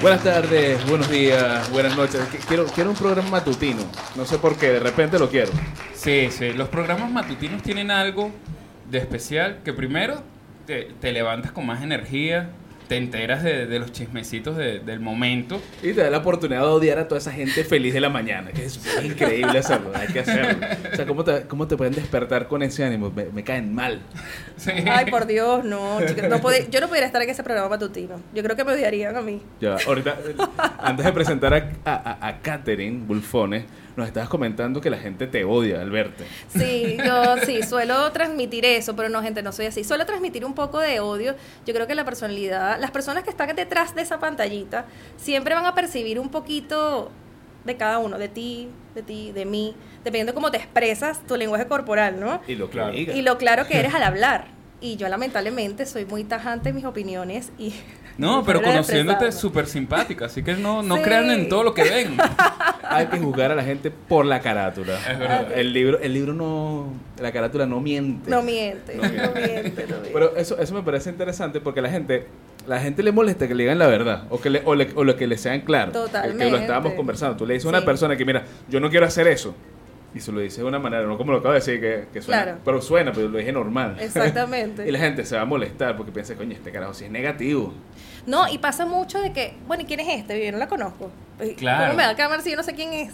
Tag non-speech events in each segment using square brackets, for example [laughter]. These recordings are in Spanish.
Buenas tardes, buenos días, buenas noches. Qu- Quiero, quiero un programa matutino. No sé por qué, de repente lo quiero. Sí, sí. Los programas matutinos tienen algo de especial que primero te, te levantas con más energía, te enteras de, de los chismecitos de- del momento. Y te da la oportunidad de odiar a toda esa gente feliz de la mañana, que es increíble hacerlo, hay que hacerlo. O sea, ¿cómo te, cómo te pueden despertar con ese ánimo? Me, me caen mal. Sí. Ay, por Dios, no. chica, no puede- yo no pudiera estar en ese programa matutino. Yo creo que me odiarían a mí. Ya, ahorita, eh, antes de presentar a, a, a- a Katherine Bulfones, nos estabas comentando que la gente te odia al verte. Sí, yo [laughs] sí, suelo transmitir eso, pero no, gente, no soy así. Suelo transmitir un poco de odio. Yo creo que la personalidad, las personas que están detrás de esa pantallita, siempre van a percibir un poquito de cada uno, de ti, de ti, de mí, dependiendo cómo te expresas, tu lenguaje corporal, ¿no? Y lo Claro. Y lo claro que eres al hablar. Y yo lamentablemente soy muy tajante en mis opiniones y... No, pero conociéndote expresarme. súper simpática, así que no, no Sí. crean en todo lo que ven. [laughs] Hay que juzgar a la gente por la carátula. Es verdad. El libro, el libro no, la carátula no miente. No miente, No no miente. no miente. Pero eso, eso me parece interesante porque la gente, la gente le molesta que le digan la verdad o que le, o, le- o lo que le sean claro. Que- Que lo Totalmente. estábamos conversando. Tú le dices a una Sí. persona que, mira, yo no quiero hacer eso. Y se lo dice de una manera, no como lo acabo de decir, que, que suena. Claro. Pero suena, pero lo dije normal. [laughs] Exactamente. y la gente se va a molestar porque piensa, coño, este carajo si es negativo. No, y pasa mucho de que, bueno, ¿y quién es este? Yo no la conozco. Eh, Claro. ¿Cómo me va a cambiar si yo no sé quién es?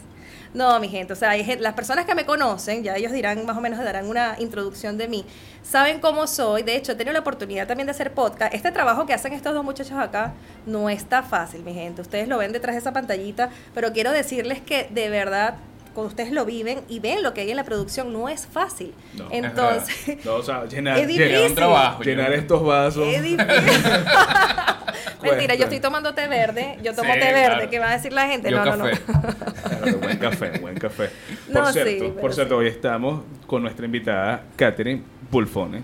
No, mi gente, o sea, hay las personas que me conocen, ya ellos dirán, más o menos darán una introducción de mí, saben cómo soy, de hecho he tenido la oportunidad también de hacer podcast, este trabajo que hacen estos dos muchachos acá no está fácil, mi gente, ustedes lo ven detrás de esa pantallita, pero quiero decirles que de verdad, cuando ustedes lo viven y ven lo que hay en la producción, no es fácil. No, es Entonces, No, o sea, llenar, [laughs] Es llenar- difícil. un trabajo. llenar estos vasos. es difícil. [laughs] [laughs] Mentira, yo estoy tomando té verde. Yo tomo Sí, té verde. claro. ¿Qué va a decir la gente? Yo no, no, café. no. Claro, buen café, buen café. Por No, cierto, por cierto, sí. hoy estamos con nuestra invitada Katherine Bulfones,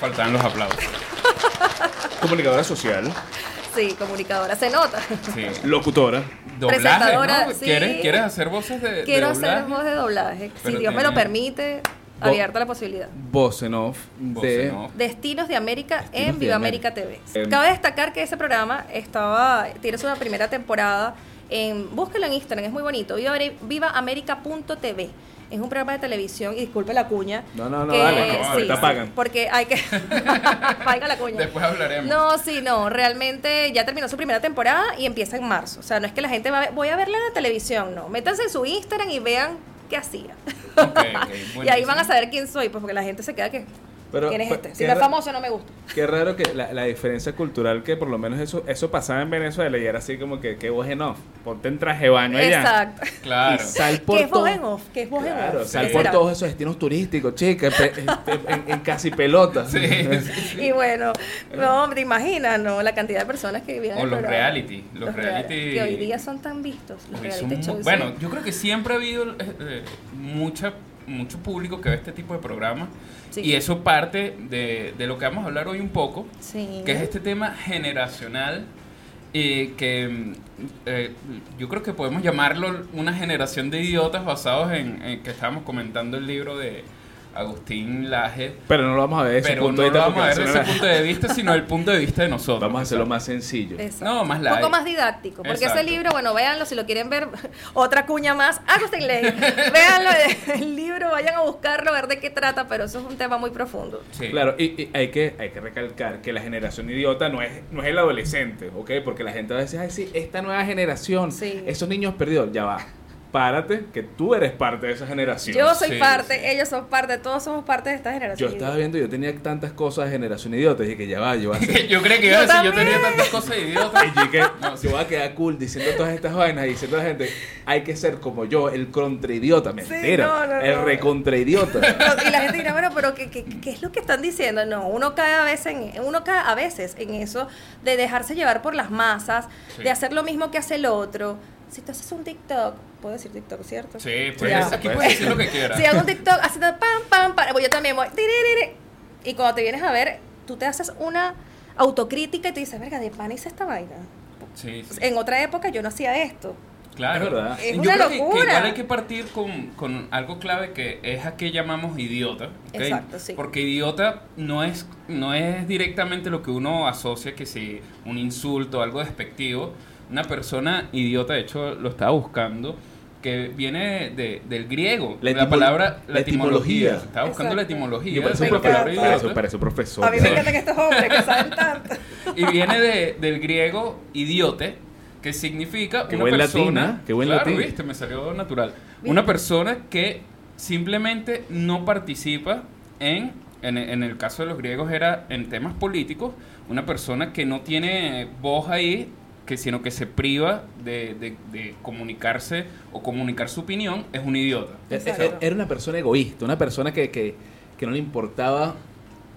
Faltan los aplausos. comunicadora social, Sí, comunicadora. Se nota. Sí. locutora. Doblaje, Presentadora, ¿no? sí. ¿Quieres, ¿Quieres hacer voces de, de Quiero doblaje? hacer voz de doblaje. Si Dios me lo permite, abierta la posibilidad. Voz en off de en off. Destinos de América Destinos en de Viva América. América. TV. Cabe destacar que ese programa estaba, tiene su primera temporada en, búsquelo en Instagram, es muy bonito, viva, vivaamerica.tv. Es un programa de televisión, y disculpe la cuña. No, no, no, que- dale, no, pagan. Porque hay que... [laughs] Paga la cuña. Después hablaremos. No, sí, no, realmente ya terminó su primera temporada y empieza en marzo. O sea, no es que la gente va a ver, voy a verla en la televisión, no. Métanse en su Instagram y vean qué hacía. Ok, ok, [laughs] y ahí van a saber quién soy, pues porque la gente se queda que... Pero, ¿Quién es pero, este? Si no es famoso, no me gusta. Qué raro que la, la diferencia cultural que por lo menos eso eso pasaba en Venezuela y era así como que, que voz en off. Ponte en traje baño allá. Exacto. [laughs] Claro. Y sal por ¿Qué es voz en off? ¿Qué es voz en Claro, off? sal ¿Qué por será? todos esos destinos turísticos, chicas, pe- este, en, en casi pelota. Sí, sí. [laughs] Y bueno, no, te imaginas, ¿no? La cantidad de personas que vivían O en el los programa. reality, los reality- Que hoy día son tan vistos. Los reality son shows. bueno, yo creo que siempre ha habido eh, eh, mucha, mucho público que ve este tipo de programas Sí. y eso parte de, de lo que vamos a hablar hoy un poco, Sí. que es este tema generacional y que mm, eh, yo creo que podemos llamarlo una generación de idiotas basados en, en que estábamos comentando el libro de Agustín Laje. Pero no lo vamos a ver desde ese punto no de lo vista vamos a ver desde ese punto de vista, sino el punto de vista de nosotros. Vamos a hacerlo más sencillo. Exacto. No, más Un light. poco más didáctico. Porque Exacto. ese libro, bueno, véanlo si lo quieren ver. [laughs] Otra cuña más. Agustín Ley. [laughs] véanlo, el libro, vayan a buscarlo, a ver de qué trata, pero eso es un tema muy profundo. Sí. Claro, y, y hay, que, hay que recalcar que la generación idiota no es, no es el adolescente, ¿ok? Porque la gente va a decir, ay, sí, esta nueva generación, Sí. esos niños perdidos, ya va. Párate, que tú eres parte de esa generación. Yo soy Sí, parte, sí. ellos son parte, todos somos parte de esta Yo generación. estaba viendo, yo tenía tantas cosas de generación idiota, y dije, ya va, yo voy a hacer... [laughs] yo creo que iba a Yo decir, yo tenía tantas cosas idiotas. [laughs] Y yo dije, yo voy a quedar cool diciendo todas estas vainas y diciendo a la gente, hay que ser como yo, el contraidiota. Mentira, no, no, el no. recontraidiota. [laughs] Y la gente dirá, bueno, pero ¿qué, qué, qué es lo que están diciendo? No, uno cae a veces en, uno cae a veces en eso de dejarse llevar por las masas, Sí. de hacer lo mismo que hace el otro. Si tú haces un TikTok, puedo decir TikTok, ¿cierto? Sí, pues Ya. aquí puedes decir lo que quieras. Si hago un TikTok haciendo pam, pam, pam, pues yo también voy. tiririri. Y cuando te vienes a ver, tú te haces una autocrítica y te dices, verga, de pan hice esta vaina. Sí, sí. En otra época yo no hacía esto. Claro, Es verdad. Es Yo una creo que- Que, locura. igual hay que partir con, con algo clave que es a qué llamamos idiota. Exacto, sí. Porque idiota no es, no es directamente lo que uno asocia que si un insulto, algo despectivo. Una persona idiota, de hecho lo estaba buscando, que viene de, del griego. La La, palabra, la la etimología. etimología. Estaba buscando la Exacto. etimología Yo parece Me la palabra profesor. idiota. Parece un profesor. A mí me encantan estos hombres que saben tanto. Y viene de, del griego idiote, que significa Qué una buen persona. latín, ¿ah? Qué buen claro, latín. viste, me salió natural. Bien. Una persona que simplemente no participa en, en, en el caso de los griegos era en temas políticos, una persona que no tiene voz ahí, que sino que se priva de, de- de comunicarse o comunicar su opinión, es un idiota. Exacto. Era una persona egoísta, una persona que, que, que no le importaba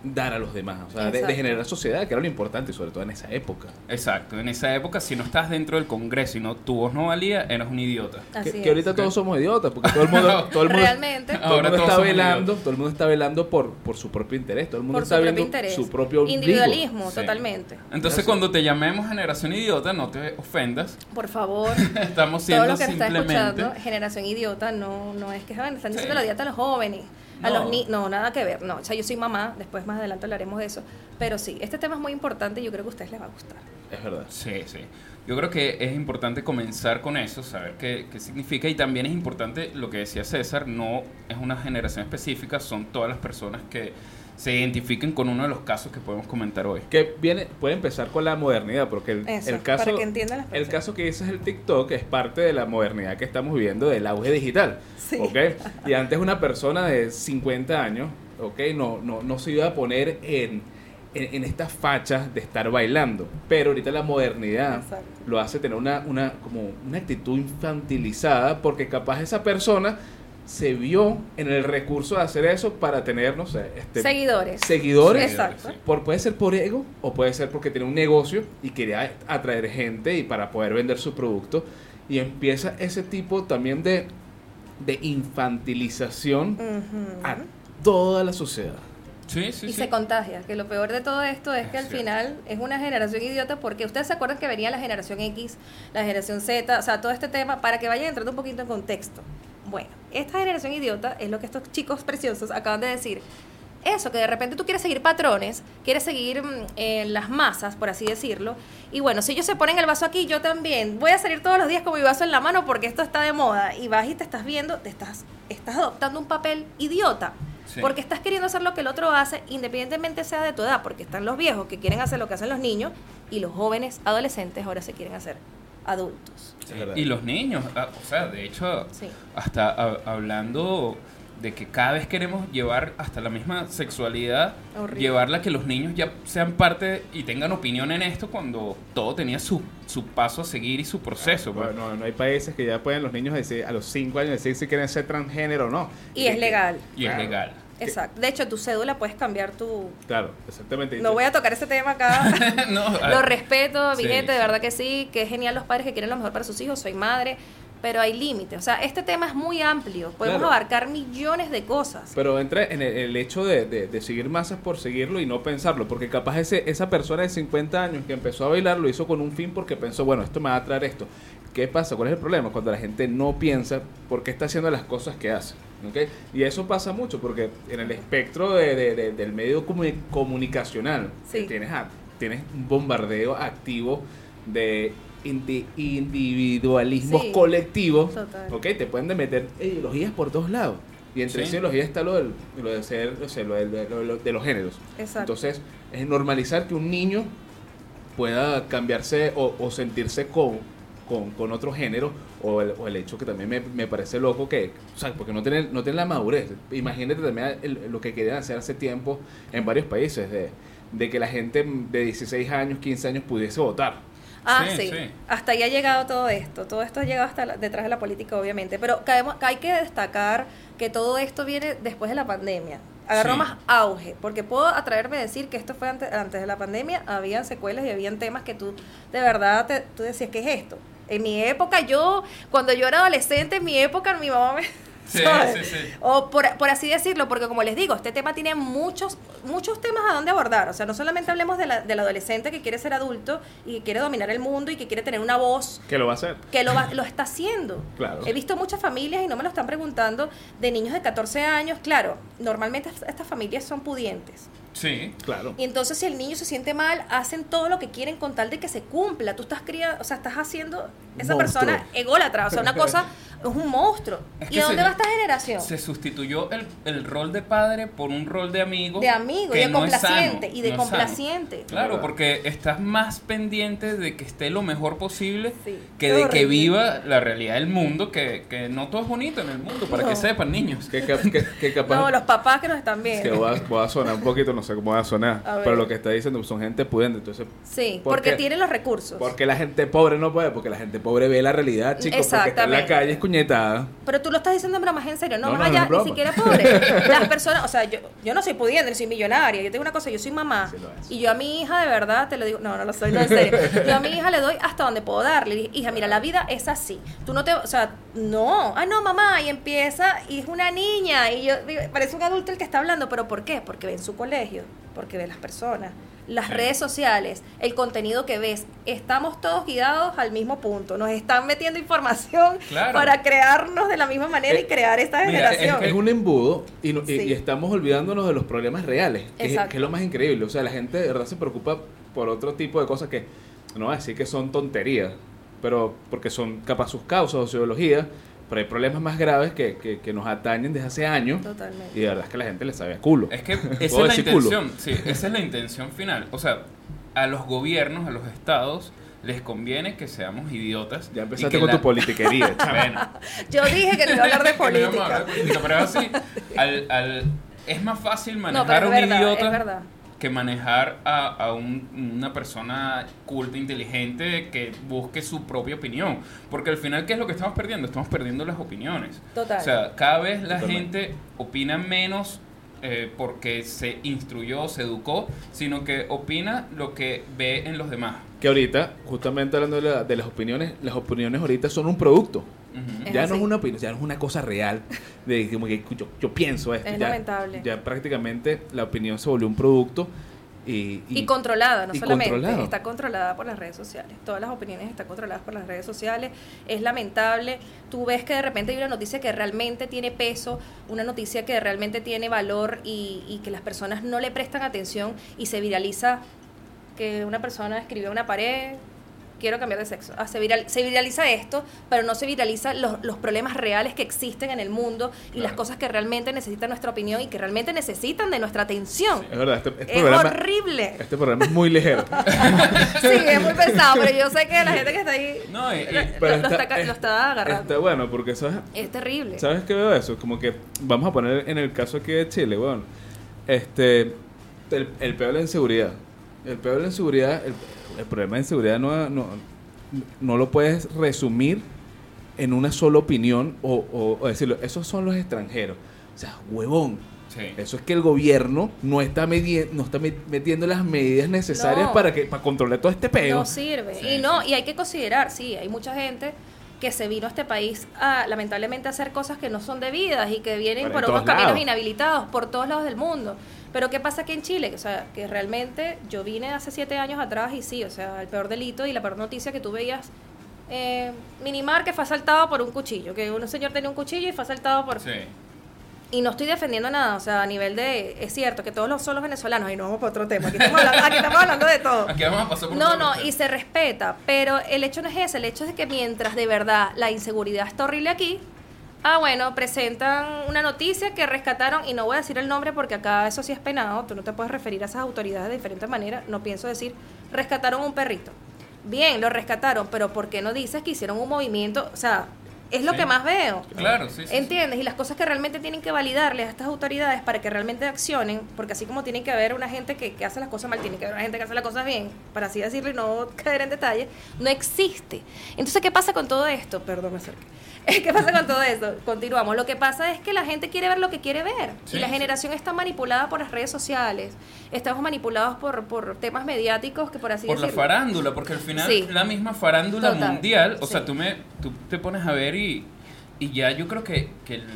dar a los demás, o sea, de, generar sociedad, que era lo importante, sobre todo en esa época. Exacto, en esa época si no estás dentro del Congreso y no tu voz no valía, eras un idiota. Así Que, es. que ahorita todos somos idiotas, porque todo el mundo, [laughs] todo el mundo, Realmente. todo el Ahora mundo todos está velando, idiotas. todo el mundo está velando por, por su propio interés, todo el mundo Por está viendo interés. su propio. Individualismo, Sí. totalmente. Entonces cuando te llamemos generación idiota, no te ofendas. Por favor. [laughs] Estamos Todo siendo lo que está simplemente... escuchando, generación idiota, no, no es que están diciendo Sí. la idiota a los jóvenes, a No. los niños, no, nada que ver, no, o sea, yo soy mamá, después más adelante hablaremos de eso, pero sí, este tema es muy importante y yo creo que a ustedes les va a gustar. Es verdad. Sí, sí. Yo creo que es importante comenzar con eso, saber qué, qué significa y también es importante lo que decía César, no es una generación específica, son todas las personas que se identifiquen con uno de los casos que podemos comentar hoy. Que viene, puede empezar con la modernidad, porque el, Eso, el caso, para que entiendan las el caso que dices el TikTok es parte de la modernidad que estamos viviendo, del auge digital. Sí. ¿ok? Y antes una persona de 50 años, ¿ok? No, no, no se iba a poner en, en, en estas fachas de estar bailando. Pero ahorita la modernidad Exacto. lo hace tener una, una, como una actitud infantilizada, porque capaz esa persona se vio en el recurso de hacer eso para tener, no sé, este, Seguidores. seguidores. Exacto. Por, puede ser por ego o puede ser porque tiene un negocio y quería atraer gente y para poder vender su producto. Y empieza ese tipo también de, de infantilización a toda la sociedad. Sí, sí, y sí. se contagia, que lo peor de todo esto es que al cierto. final es una generación idiota porque ustedes se acuerdan que venía la generación X, la generación Z, o sea, todo este tema para que vayan entrando un poquito en contexto. Bueno, esta generación idiota es lo que estos chicos preciosos acaban de decir. Eso, que de repente tú quieres seguir patrones, quieres seguir mm, eh, las masas, por así decirlo. Y bueno, si ellos se ponen el vaso aquí, yo también. Voy a salir todos los días con mi vaso en la mano porque esto está de moda. Y vas y te estás viendo, te estás, estás adoptando un papel idiota. Sí. Porque estás queriendo hacer lo que el otro hace, independientemente sea de tu edad, porque están los viejos que quieren hacer lo que hacen los niños y los jóvenes adolescentes ahora se quieren hacer adultos. Sí. Y los niños, ah, o sea, de hecho, Sí. hasta hablando de que cada vez queremos llevar hasta la misma sexualidad, Horrible. llevarla a que los niños ya sean parte y tengan opinión en esto cuando todo tenía su, su paso a seguir y su proceso. pues. Bueno, no hay países que ya pueden los niños decir a los 5 años decir si quieren ser transgénero o no. Y es legal. y es legal. Exacto. De hecho, tu cédula puedes cambiar tu... Claro, exactamente. No voy a tocar ese tema acá. [laughs] no, lo respeto, mi Sí, gente, de verdad que sí, que es genial los padres que quieren lo mejor para sus hijos, soy madre, pero hay límites. O sea, este tema es muy amplio, podemos Claro. abarcar millones de cosas. Pero entra en el, el hecho de, de- de seguir masas por seguirlo y no pensarlo, porque capaz ese, esa persona de 50 años que empezó a bailar lo hizo con un fin porque pensó, bueno, esto me va a traer esto. ¿Qué pasa? ¿Cuál es el problema? Cuando la gente no piensa por qué está haciendo las cosas que hace. ¿ok? Y eso pasa mucho porque en el espectro de- de- de- del medio comu- comunicacional Sí. tienes, a- tienes un bombardeo activo de indi- individualismos Sí. colectivos Total. ¿ok? Te pueden meter ideologías por dos lados. Y entre Sí. ideologías está lo, del, lo de ser, o sea, lo del- lo- lo- de los géneros. Exacto. Entonces, es normalizar que un niño pueda cambiarse o, o sentirse con, con, con otro género, o el, o el hecho que también me, me parece loco que, o sea, porque no tienen, no tienen la madurez. Imagínate también el- lo que querían hacer hace tiempo en varios países, de, de que la gente de 16 años, 15 años pudiese votar. Ah, Sí, sí, sí. Hasta ahí ha llegado todo esto. Todo esto ha llegado hasta la- detrás de la política, obviamente. Pero caemos- hay que destacar que todo esto viene después de la pandemia. Agarró Sí. más auge, porque puedo atreverme a decir que esto fue antes, antes de la pandemia, habían secuelas y habían temas que tú de verdad te, tú decías, ¿qué es esto? En mi época, yo, cuando yo era adolescente, en mi época, mi mamá me, Sí, sí, sí. O por, por así decirlo, porque como les digo, este tema tiene muchos, muchos temas a donde abordar. O sea, no solamente hablemos de la- del adolescente que quiere ser adulto y que quiere dominar el mundo y que quiere tener una voz Que lo va a hacer. que lo, va- lo está haciendo. Claro. He visto muchas familias y no me lo están preguntando de niños de 14 años. Claro, normalmente est- estas familias son pudientes. Sí. Claro. Y entonces si el niño se siente mal, hacen todo lo que quieren con tal de que se cumpla. Tú estás criando, o sea, estás haciendo esa Monstruo. persona ególatra, o sea, una cosa, [laughs] es un monstruo. Es ¿Y que a dónde se- va esta generación? Se sustituyó el, el rol de padre por un rol de amigo. De amigo, y que de no es sano, complaciente, y de no es sano. complaciente. Claro, porque estás más pendiente de que esté lo mejor posible Sí, que qué de que viva la realidad del mundo, que, que no todo es bonito en el mundo, para No. que sepan, niños. Que, que- que [laughs] capaz. No, los papás que nos están que viendo. voy a, voy a sonar un poquito, no sé cómo va a sonar. A pero lo que está diciendo son gente pudiente. Entonces, Sí, ¿Por porque qué? tienen los recursos. porque la gente pobre no puede? Porque la gente pobre ve la realidad, chicos. Porque está en la Exactamente. calle Pero tú lo estás diciendo en broma, es en serio, no, No, más no, allá, ni siquiera pobre. [laughs] Las personas, o sea, yo, yo no soy pudiente, ni soy millonaria. Yo tengo una cosa, yo soy mamá. Sí y yo a mi hija, de verdad, te lo digo, no, no lo soy, no, en serio. Yo a mi hija le doy hasta donde puedo darle. Le dije, hija, mira, la vida es así. Tú no te, o sea, no, ah, no, mamá, y empieza, y es una niña, y yo, digo, parece un adulto el que está hablando, pero ¿por qué? Porque ve en su colegio, porque ve las personas. Las Sí. redes sociales, el contenido que ves, estamos todos guiados al mismo punto. Nos están metiendo información Claro. para crearnos de la misma manera y Eh, crear esta mira, generación. Es un embudo y, no- y- Sí. y estamos olvidándonos de los problemas reales, que es, Exacto. que es lo más increíble. O sea, la gente de verdad se preocupa por otro tipo de cosas que no voy a decir que son tonterías, pero porque son capaz sus causas o ideologías, pero hay problemas más graves que, que, que nos atañen desde hace años Totalmente. y de verdad es que la gente le sabe a culo. Es que [laughs] esa ¿Puedo es la culo? intención, sí, esa es la intención final. O sea, a los gobiernos, a los estados, les conviene que seamos idiotas. Ya y empezaste que con la- tu politiquería. [laughs] Bueno, Yo dije que no iba a hablar de [laughs] que no íbamos a hablar política. de política, pero es así. Al, al- es más fácil No, manejar a un verdad, idiota es verdad. Que manejar a, a un- una persona culta, inteligente, que busque su propia opinión. Porque al final, ¿qué es lo que estamos perdiendo? Estamos perdiendo las opiniones. Total. O sea, cada vez la Totalmente. gente opina menos eh, porque se instruyó, se educó, sino que opina lo que ve en los demás. Que ahorita, justamente hablando de, la- de las opiniones, las opiniones ahorita son un producto. Ya no así. es una opinión, ya no es una cosa real de como que yo, yo pienso esto. Es ya, lamentable. Ya prácticamente la opinión se volvió un producto y, Y, controlada, no y solamente. controlado. Está controlada por las redes sociales. Todas las opiniones están controladas por las redes sociales. Es lamentable. Tú ves que de repente hay una noticia que realmente tiene peso, una noticia que realmente tiene valor y, y que las personas no le prestan atención y se viraliza que una persona escribió en una pared. Quiero cambiar de sexo. Ah, se, viral- se viraliza esto, pero no se viraliza los, los problemas reales que existen en el mundo y las cosas que realmente necesitan nuestra opinión y que realmente necesitan de nuestra atención. Es verdad, este, este Es programa, horrible. este programa es muy ligero. [laughs] Sí, es muy pesado, pero yo sé que la gente que está ahí No, y- y- lo, está, ca- lo está agarrando. Está bueno, porque ¿sabes? es terrible. ¿Sabes qué veo eso? Como que vamos a poner en el caso aquí de Chile, bueno, este, el, el peor de la inseguridad. El peor de la inseguridad, el, el problema de inseguridad no, no, no lo puedes resumir en una sola opinión o, o- o decirlo, esos son los extranjeros. O sea, huevón. sí. Eso es que el gobierno no está, no está met- metiendo las medidas necesarias No. para que para controlar todo este peo. No sirve. Sí, y no, sí. y hay que considerar, sí, hay mucha gente que se vino a este país a lamentablemente a hacer cosas que no son debidas y que vienen Por otros caminos inhabilitados por todos lados del mundo. Pero ¿qué pasa aquí en Chile? O sea, que realmente yo vine hace siete años atrás y sí, o sea, el peor delito y la peor noticia que tú veías, eh, Minimar que fue asaltado por un cuchillo, que un señor tenía un cuchillo y fue asaltado por... Sí. Y no estoy defendiendo nada, o sea, a nivel de... Es cierto que todos los, son los venezolanos, y no vamos para otro tema, aquí estamos hablando, aquí estamos hablando de todo. Aquí vamos a pasar por No, no, y se respeta, pero el hecho no es ese, el hecho es que mientras de verdad la inseguridad está horrible aquí, ah, bueno, presentan una noticia que rescataron, y no voy a decir el nombre porque acá eso sí es penado, tú no te puedes referir a esas autoridades de diferentes maneras, no pienso decir, rescataron un perrito. Bien, lo rescataron, pero ¿por qué no dices que hicieron un movimiento? O sea, es lo Sí. que más veo. Claro, sí, sí. ¿Entiendes? Y las cosas que realmente tienen que validarles a estas autoridades para que realmente accionen, porque así como tiene que haber una gente que, que hace las cosas mal, tiene que haber una gente que hace las cosas bien, para así decirlo y no caer en detalle, no existe. Entonces, ¿qué pasa con todo esto? Perdón, me acerqué. [laughs] ¿Qué pasa con todo esto? Continuamos. Lo que pasa es que la gente quiere ver lo que quiere ver. Sí, y la sí. generación está manipulada por las redes sociales. Estamos manipulados por, por temas mediáticos que por así por la decirlo. farándula, porque al final Sí. la misma farándula Total, mundial, o sea, tú me tú te pones a ver y y ya yo creo que, que el-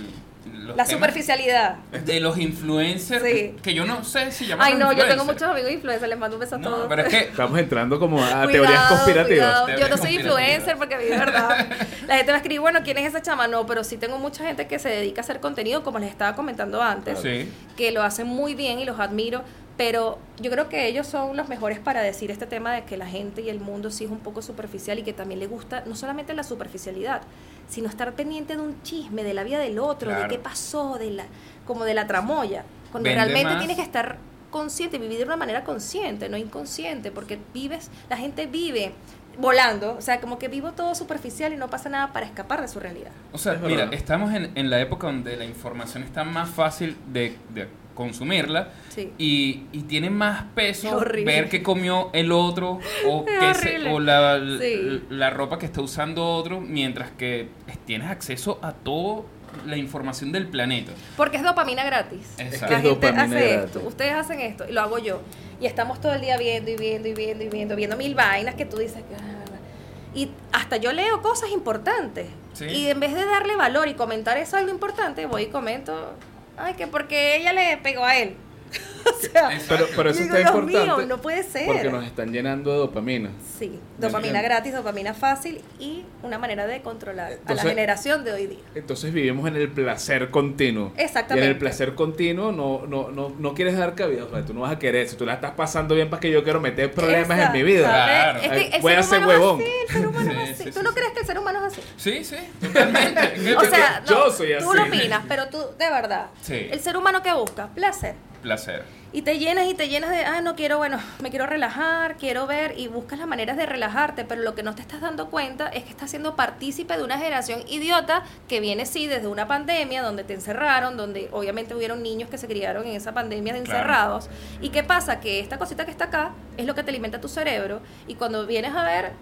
los La superficialidad. de los influencers, Sí. que yo no sé si llaman Ay, no, yo tengo muchos amigos influencers, les mando un beso a No, todos. pero es que Estamos entrando como a Cuidado, teorías conspirativas. cuidado. Yo no soy influencer porque de verdad [laughs] la gente va a escribir, bueno, ¿quién es esa chama? No, pero sí tengo mucha gente que se dedica a hacer contenido, como les estaba comentando antes, Sí. que lo hacen muy bien y los admiro, pero yo creo que ellos son los mejores para decir este tema de que la gente y el mundo sí es un poco superficial y que también le gusta no solamente la superficialidad, sino estar pendiente de un chisme, de la vida del otro, de qué pasó, de la como de la tramoya, cuando Vende realmente más. tienes que estar consciente, vivir de una manera consciente, no inconsciente, porque vives, la gente vive volando, o sea, como que vivo todo superficial y no pasa nada para escapar de su realidad. O sea, Es mira, verdad. estamos en, en la época donde la información está más fácil de, de consumirla Sí. y, y tiene más peso ver qué comió el otro o, [laughs] qué se- o la, Sí. la ropa que está usando otro, mientras que tienes acceso a toda la información del planeta. Porque es dopamina gratis. Exacto. La gente dopamina hace gratis. esto, ustedes hacen esto y lo hago yo. Y estamos todo el día viendo y viendo y viendo y viendo, viendo mil vainas que tú dices que... ah, Y hasta yo leo cosas importantes. Sí. Y en vez de darle valor y comentar eso algo importante, voy y comento, ay, que porque ella le pegó a él. [laughs] o sea, Pero, pero eso digo, está Dios importante. mío, no puede ser. Porque nos están llenando de dopamina. Sí, dopamina gratis, dopamina fácil y una manera de controlar a la generación de hoy día. Entonces vivimos en el placer continuo. Exactamente. Y en el placer continuo no, no, no, no quieres dar cabida. O sea, tú no vas a querer. Si tú la estás pasando bien para que yo quiero meter problemas en mi vida. Claro. Es que el Voy a ser ser humano huevón. así, [laughs] así. sí, ¿Tú sí, no sí. crees que el ser humano es así? Sí, sí, totalmente. [laughs] O sea, yo soy tú así. lo opinas, pero tú, de verdad, Sí. el ser humano que busca placer. Placer. Y te llenas y te llenas de, ah, no quiero, bueno, me quiero relajar, quiero ver, y buscas las maneras de relajarte, pero lo que no te estás dando cuenta es que estás siendo partícipe de una generación idiota que viene, sí, desde una pandemia donde te encerraron, donde obviamente hubieron niños que se criaron en esa pandemia de Claro. encerrados. ¿Y qué pasa? Que esta cosita que está acá es lo que te alimenta tu cerebro, y cuando vienes a ver,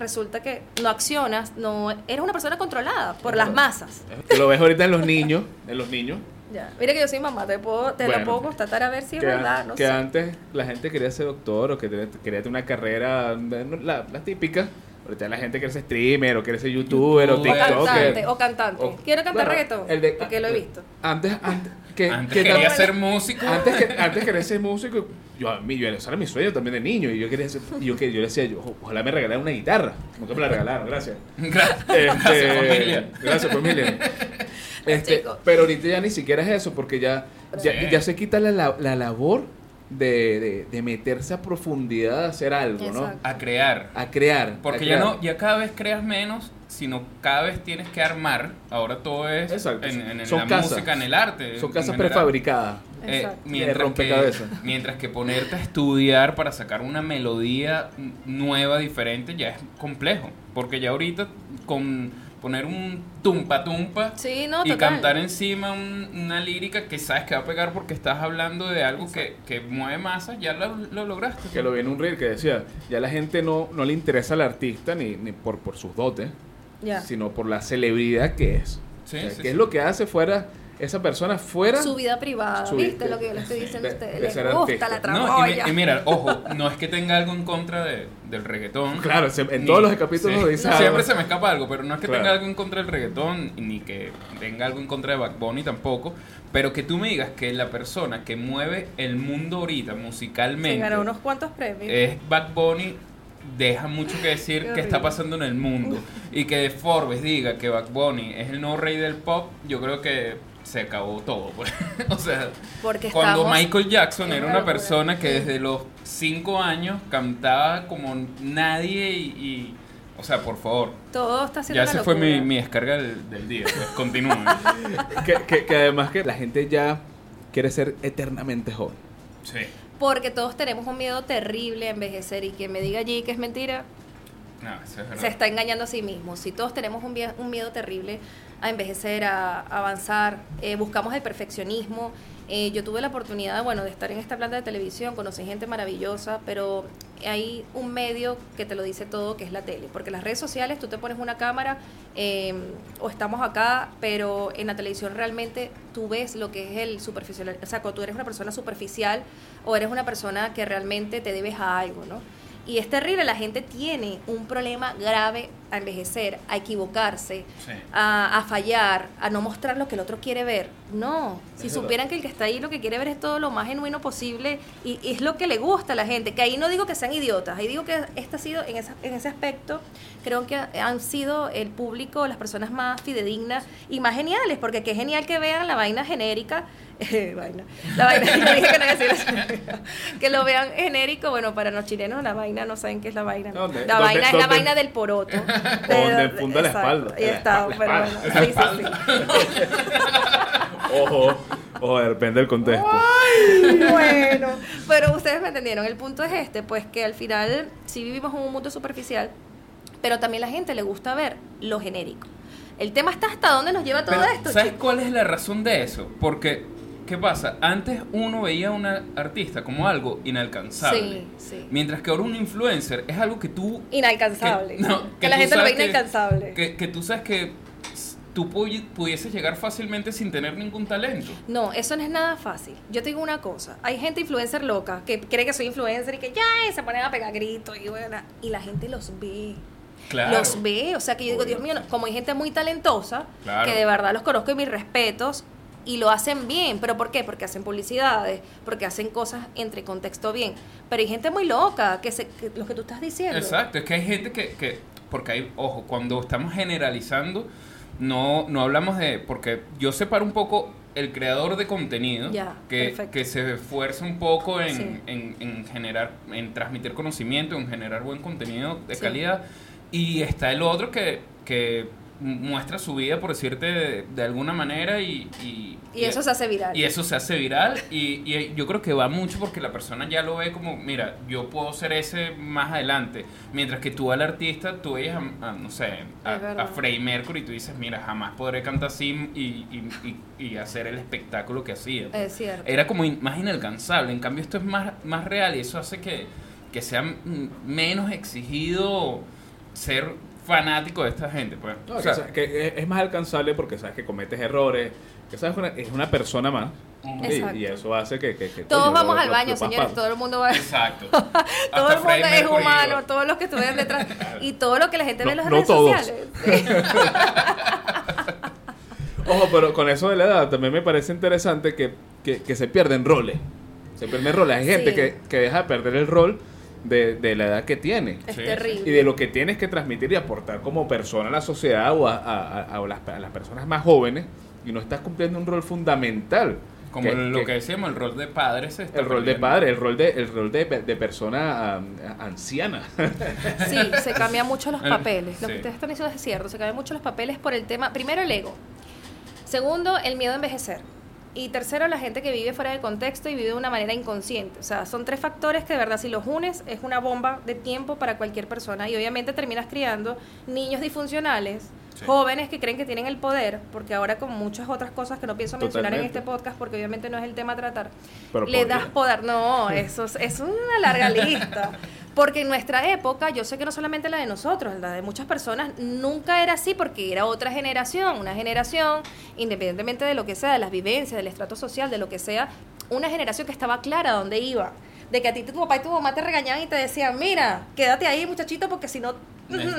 resulta que no accionas, no eres una persona controlada por las masas. Lo ves ahorita en los niños. En los niños. Ya. Mira que yo soy mamá, te, puedo, te Bueno, lo puedo constatar a ver si es verdad, no que sé. antes la gente quería ser doctor o que quería tener una carrera, la, la típica. Ahorita la gente quiere ser streamer o quiere ser youtuber o tiktoker. cantante, o cantante. O- Quiero cantar bueno, reggaetón, el de- porque lo he visto. Antes, antes, que, Antes que quería ser músico. Antes, que, antes quería ser músico, yo, a mí, yo, ese era mi sueño también de niño. Y yo quería y yo, que, yo le decía, yo, "Ojo, ojalá me regalaran una guitarra. Nunca me la regalaron, gracias. [laughs] Gracias, Este, familia. Gracias, familia. Este, pero ahorita ya ni siquiera es eso, porque ya, ya, Sí. ya se quita la, la, la labor de, de, de meterse a profundidad a hacer algo, ¿no? A crear. A crear. a Porque ya no, ya cada vez creas menos, sino cada vez tienes que armar. Ahora todo es Exacto. en, en- en Son la casas. música, en el arte. Son casas prefabricadas. Eh, Exacto. mientras, que, rompecabezas. [laughs] mientras que ponerte a estudiar para sacar una melodía nueva, diferente, ya es complejo. Porque ya ahorita con poner un tumpa tumpa Sí, no, y total. cantar encima un- una lírica que sabes que va a pegar porque estás hablando de algo que, que mueve masas, ya lo, lo lograste. Que lo vi en un reel que decía, ya la gente no, no le interesa al artista ni, ni por, por sus dotes, Ya. sino por la celebridad que es. Sí, O sea, sí, ¿Qué sí. es lo que hace fuera esa persona fuera? Su vida privada, Su ¿viste? vida- Lo que yo le estoy diciendo a de- ustedes. de Les gusta artista. la No, y, y mira, ojo, no es que tenga algo en contra de, del reggaetón. Claro, se- en Ni- todos los capítulos sí. lo dice No. Siempre se me escapa algo, pero no es que Claro. tenga algo en contra del reggaetón, ni que tenga algo en contra de Bad Bunny tampoco, pero que tú me digas que la persona que mueve el mundo ahorita Se musicalmente ganó unos cuantos premios. es Bad Bunny, deja mucho que decir Qué que está pasando en el mundo. Y que Forbes diga que Bad Bunny es el nuevo rey del pop, yo creo que se acabó todo. pues. [laughs] o sea, Porque cuando estamos- Michael Jackson era una persona que desde los 5 años cantaba como nadie y, y- o sea, por favor. Todo está siendo Ya se fue mi, mi descarga del, del día. Pues, continúen. [laughs] que, que- que además que la gente ya quiere ser eternamente joven. Sí. Porque todos tenemos un miedo terrible a envejecer y que me diga allí que es mentira, No, eso es verdad. se está engañando a sí mismo. Si todos tenemos un, miedo terrible a envejecer, a, a avanzar, eh, buscamos el perfeccionismo. Eh, yo tuve la oportunidad, bueno, de estar en esta planta de televisión, conocí gente maravillosa, pero hay un medio que te lo dice todo, que es la tele. Porque las redes sociales, tú te pones una cámara eh, o estamos acá, pero en la televisión realmente tú ves lo que es el superficial. O sea, tú eres una persona superficial o eres una persona que realmente te debes a algo, ¿no? Y es terrible, la gente tiene un problema grave a envejecer, a equivocarse, Sí. a, a fallar, a no mostrar lo que el otro quiere ver. No, si verdad. supieran que el que está ahí lo que quiere ver es todo lo más genuino posible y, y es lo que le gusta a la gente. Que ahí no digo que sean idiotas, ahí digo que este ha sido, en, esa- en ese aspecto, creo que han sido el público, las personas más fidedignas y más geniales, porque qué genial que vean la vaina genérica. Eh, [laughs] vaina. La vaina, [laughs] yo dije que no iba a decir eso. [laughs] que lo vean genérico, bueno, para los chilenos la vaina no saben qué es la vaina. ¿Dónde? La ¿Dónde- vaina es la dónde? vaina del poroto. Donde funda la espalda. Ahí está, La pero espalda. bueno, sí, sí, sí. Ojo, ojo, depende del contexto. bueno, pero ustedes me entendieron. El punto es este, pues que al final sí vivimos en un mundo superficial, pero también a la gente le gusta ver lo genérico. El tema está hasta dónde nos lleva todo Pero, esto. ¿Sabes cuál es la razón de eso? Porque, ¿qué pasa? Antes uno veía a una artista como algo inalcanzable. Sí, sí. Mientras que ahora un influencer es algo que tú... Inalcanzable. Que, no, que la gente lo ve inalcanzable. Que, que tú sabes que tú pu- pudieses llegar fácilmente sin tener ningún talento. No, eso no es nada fácil. Yo te digo una cosa, hay gente influencer loca que cree que soy influencer y que ya y se ponen a pegar gritos y bueno, y la gente los ve. Claro. Los ve, o sea que yo digo, Dios mío, como hay gente muy talentosa, Claro. que de verdad los conozco y mis respetos, y lo hacen bien, pero ¿por qué? Porque hacen publicidades, porque hacen cosas entre contexto bien, pero hay gente muy loca, que, se, que lo que tú estás diciendo. Exacto, es que hay gente que, que porque hay, ojo, cuando estamos generalizando, no, no hablamos de, porque yo separo un poco el creador de contenido, que, que se esfuerza un poco en, Sí. en, en generar, en transmitir conocimiento, en generar buen contenido de Sí. calidad, y está el otro que, que muestra su vida, por decirte, de, de alguna manera, y, y, Y eso se hace viral. y eso se hace viral y, y yo creo que va mucho porque la persona ya lo ve como, mira, yo puedo ser ese más adelante. Mientras que tú al artista, tú veías a, a, no sé, a, a Freddie Mercury y tú dices, mira, jamás podré cantar así y, y, y- y hacer el espectáculo que hacía. Es cierto. Era como in- más inalcanzable. En cambio, esto es más, más real y eso hace que, que sea menos exigido ser fanático de esta gente. Pues. No, O que sea, sa- que es- más alcanzable porque sabes que cometes errores, que sabes que una- es una persona más. Y- eso hace que... que- que, Todos coño, vamos lo- al baño, señores, todo el mundo va... Exacto. [laughs] Todo Hasta el mundo es humano, todos los que estuvieron detrás y todo lo que la gente ve en No- las no redes todos. sociales. [laughs] Ojo, pero con eso de la edad también me parece interesante que, que, que se pierden roles. Se pierden roles. Hay gente Sí. que, que deja de perder el rol de, de la edad que tiene. Es Sí, terrible. Y de lo que tienes que transmitir y aportar como persona a la sociedad o a, a- a- a las, a las personas más jóvenes. Y no estás cumpliendo un rol fundamental. Como lo que, decíamos, el rol de padre se está El rol de padre, el rol de, el rol de, de persona anciana. [laughs] Sí, se cambian mucho los El- papeles. Lo sí. que ustedes están diciendo es cierto, se cambian mucho los papeles por el tema, primero el ego, segundo el miedo a envejecer y tercero la gente que vive fuera de contexto y vive de una manera inconsciente. O sea, son tres factores que de verdad si los unes es una bomba de tiempo para cualquier persona y obviamente terminas criando niños disfuncionales. Sí. Jóvenes que creen que tienen el poder, porque ahora con muchas otras cosas que no pienso mencionar en este podcast, porque obviamente no es el tema a tratar, Pero le podría. das poder. No, eso es, es una larga lista. [laughs] Porque en nuestra época, yo sé que no solamente la de nosotros, la de muchas personas, nunca era así porque era otra generación, una generación, independientemente de lo que sea, de las vivencias, del estrato social, de lo que sea, una generación que estaba clara a dónde iba. De que a ti tu papá y tu mamá te regañaban y te decían, mira, quédate ahí muchachito porque si no...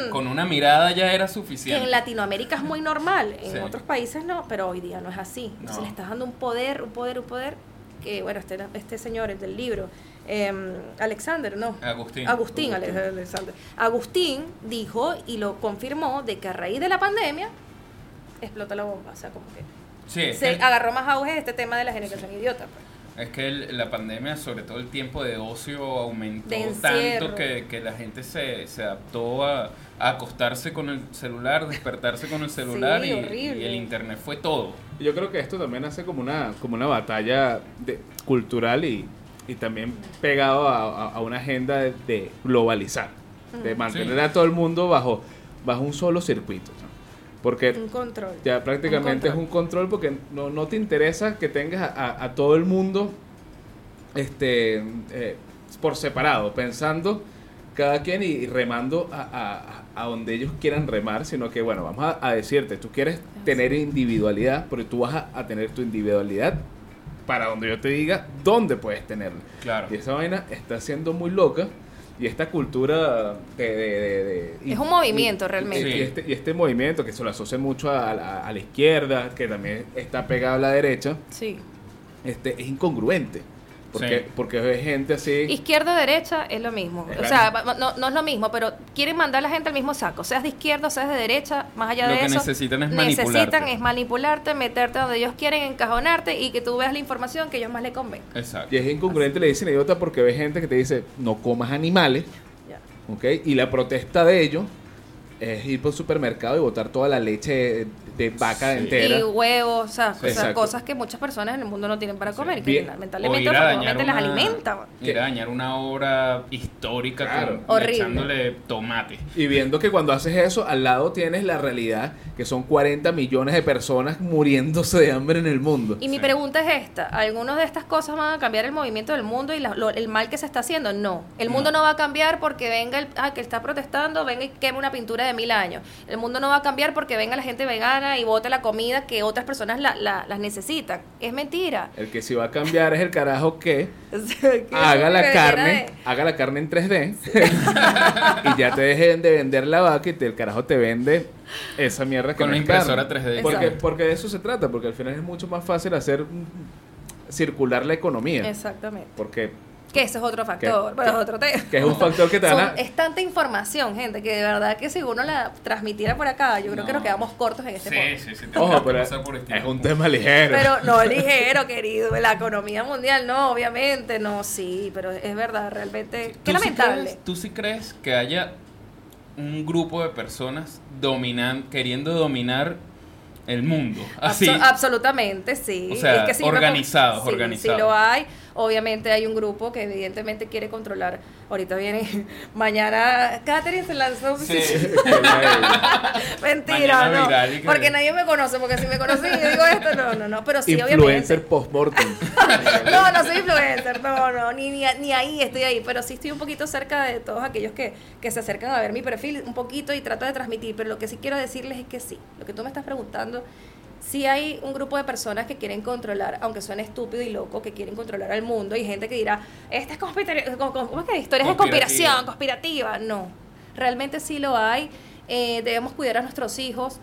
Con una mirada ya era Que suficiente. en Latinoamérica es muy normal, en Sí. otros países no, pero hoy día no es así. Entonces No. le estás dando un poder, un poder, un poder, que bueno, este, este señor, el del libro, eh, Alexander, no. Agustín. Agustín, Agustín. Ale- Alexander. Agustín dijo y lo confirmó de que a raíz de la pandemia explota la bomba. O sea, como que Sí, se que, agarró más auge este tema de la generación idiota. pues. es que el- la pandemia, sobre todo el tiempo de ocio, aumentó De tanto que, que la gente se, se adaptó a, a acostarse con el celular, despertarse con el [laughs] celular Sí, y, horrible. y el internet fue todo. Yo creo que esto también hace como una, como una batalla de- cultural y, y también pegado a, a- a una agenda de, de globalizar, de mantener Sí. a todo el mundo bajo, bajo un solo circuito. ¿no? Porque Un control. ya prácticamente Un es un control porque no, no te interesa que tengas a, todo el mundo este eh, por separado, pensando cada quien y, remando a, a- a donde ellos quieran remar, sino que bueno, vamos a, a decirte, tú quieres tener individualidad, pero tú vas a tener tu individualidad para donde yo te diga dónde puedes tenerla. Claro. Y esa vaina está siendo muy loca y esta cultura de... de- de- de- Es un y- movimiento, y- realmente. Y, este, y este movimiento que se lo asocia mucho a, la- a la izquierda, que también está pegado a la derecha, Sí. este, es incongruente. Porque, Sí. porque es gente así... Izquierda o derecha es lo mismo. O sea, no, no es lo mismo, pero quieren mandar a la gente al mismo saco. Seas de izquierda o seas de derecha, más allá Lo de que eso. necesitan es necesitan manipularte. es manipularte, meterte donde ellos quieren, encajonarte y que tú veas la información que ellos más le convenga. Exacto. Y es incongruente, le dicen idiota porque ve gente que te dice no comas animales, Ya. ¿ok? Y la protesta de ellos es ir por el supermercado y botar toda la leche de, de vaca Sí. entera. Y huevos, o sea, Sí, cosas, que muchas personas en el mundo no tienen para comer y que Bien. lamentablemente O las alimentan. Ir a dañar una obra histórica Claro. con, Horrible. echándole tomate. Y viendo que cuando haces eso, al lado tienes la realidad que son 40 millones de personas muriéndose de hambre en el mundo. Y mi Sí. pregunta es esta, ¿algunas de estas cosas van a cambiar el movimiento del mundo y la- lo- el mal que se está haciendo? No, el mundo no. va a cambiar porque venga el ah, que está protestando, venga y queme una pintura de mil años. El mundo no va a cambiar porque venga la gente vegana y bote la comida que otras personas la- la- las necesitan. Es mentira. El que sí va a cambiar es el carajo que [laughs] haga la carne, de- haga la carne en 3D [laughs] y ya te dejen de vender la vaca y te- el carajo te vende esa mierda que Con carne. impresora 3D. Porque, porque de eso se trata, porque al final es mucho más fácil hacer mm, circular la economía. Exactamente. Porque Que ese es otro factor, pero es otro tema. que es un factor que te Son- a... es tanta información, gente, que de verdad que si uno la transmitiera por acá, yo creo que No. nos quedamos cortos en este Sí, sí, sí. tenemos Ojo, que pero por este es un tema ligero. Pero no [laughs] ligero, querido. La economía mundial, no, obviamente, no, sí, pero es verdad, realmente. Qué ¿Tú sí lamentable. crees- ¿Tú sí crees que haya un grupo de personas dominan, queriendo dominar el mundo? Así. Abso- absolutamente, sí. O sea, Es que si organizados, sí, organizados. Sí, lo hay. Obviamente hay un grupo que evidentemente quiere controlar. Ahorita viene, [laughs] mañana Catherine se lanzó. Sí. [laughs] Mentira, Mañana no. viral Porque nadie me conoce, porque si me conoce y digo esto, no, no, no. Pero sí, Influencer obviamente. post-mortem. [laughs] No, no soy influencer, no, no, ni, ni, ni ahí estoy ahí, pero sí estoy un poquito cerca de todos aquellos que, que se acercan a ver mi perfil un poquito y trato de transmitir, pero lo que sí quiero decirles es que sí, lo que tú me estás preguntando, sí hay un grupo de personas que quieren controlar, aunque suene estúpido y loco, que quieren controlar al mundo y gente que dirá, esta es ¿cómo es que? historias de conspiración, conspirativa, no, realmente sí lo hay, Eh, debemos cuidar a nuestros hijos,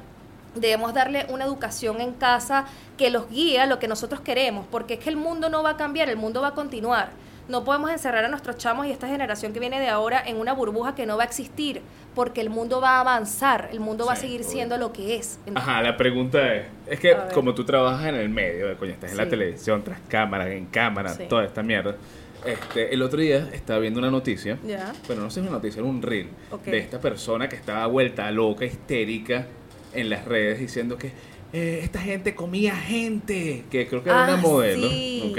debemos darle una educación en casa que los guíe a lo que nosotros queremos, porque es que el mundo no va a cambiar, el mundo va a continuar. No podemos encerrar a nuestros chamos y esta generación que viene de ahora en una burbuja que no va a existir, porque el mundo va a avanzar, el mundo va a seguir obvio. siendo lo que es. Ajá, la pregunta es, es que como tú trabajas en el medio, coño, estás en la televisión, tras cámaras, en cámara, Sí. toda esta mierda. Este, el otro día estaba viendo una noticia, bueno, no sé si es una noticia, era un reel, de esta persona que estaba vuelta loca, histérica, en las redes diciendo que eh, esta gente comía gente, que creo que era Ah, una modelo, sí.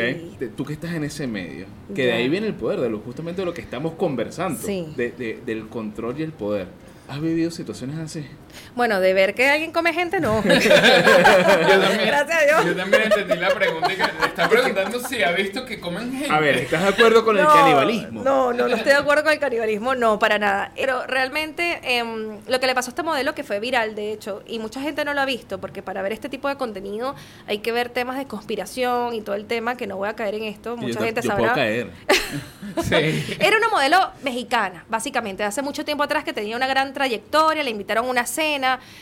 tú que estás en ese medio, que de ahí viene el poder, de lo, justamente de lo que estamos conversando, Sí. de- de- del control y el poder. ¿Has vivido situaciones así? Bueno, de ver que alguien come gente, no. [laughs] Yo también, Gracias a Dios. Yo también entendí la pregunta y que le está preguntando si ha visto que comen gente. A ver, ¿estás de acuerdo con el canibalismo? No, no, no estoy de acuerdo con el canibalismo, no, para nada. Pero realmente em, lo que le pasó a este modelo, que fue viral, de hecho, y mucha gente no lo ha visto, porque para ver este tipo de contenido hay que ver temas de conspiración y todo el tema, que no voy a caer en esto, mucha yo, gente yo sabrá. puedo caer. [laughs] Sí. Era una modelo mexicana, básicamente, hace mucho tiempo atrás que tenía una gran trayectoria, le invitaron a una cena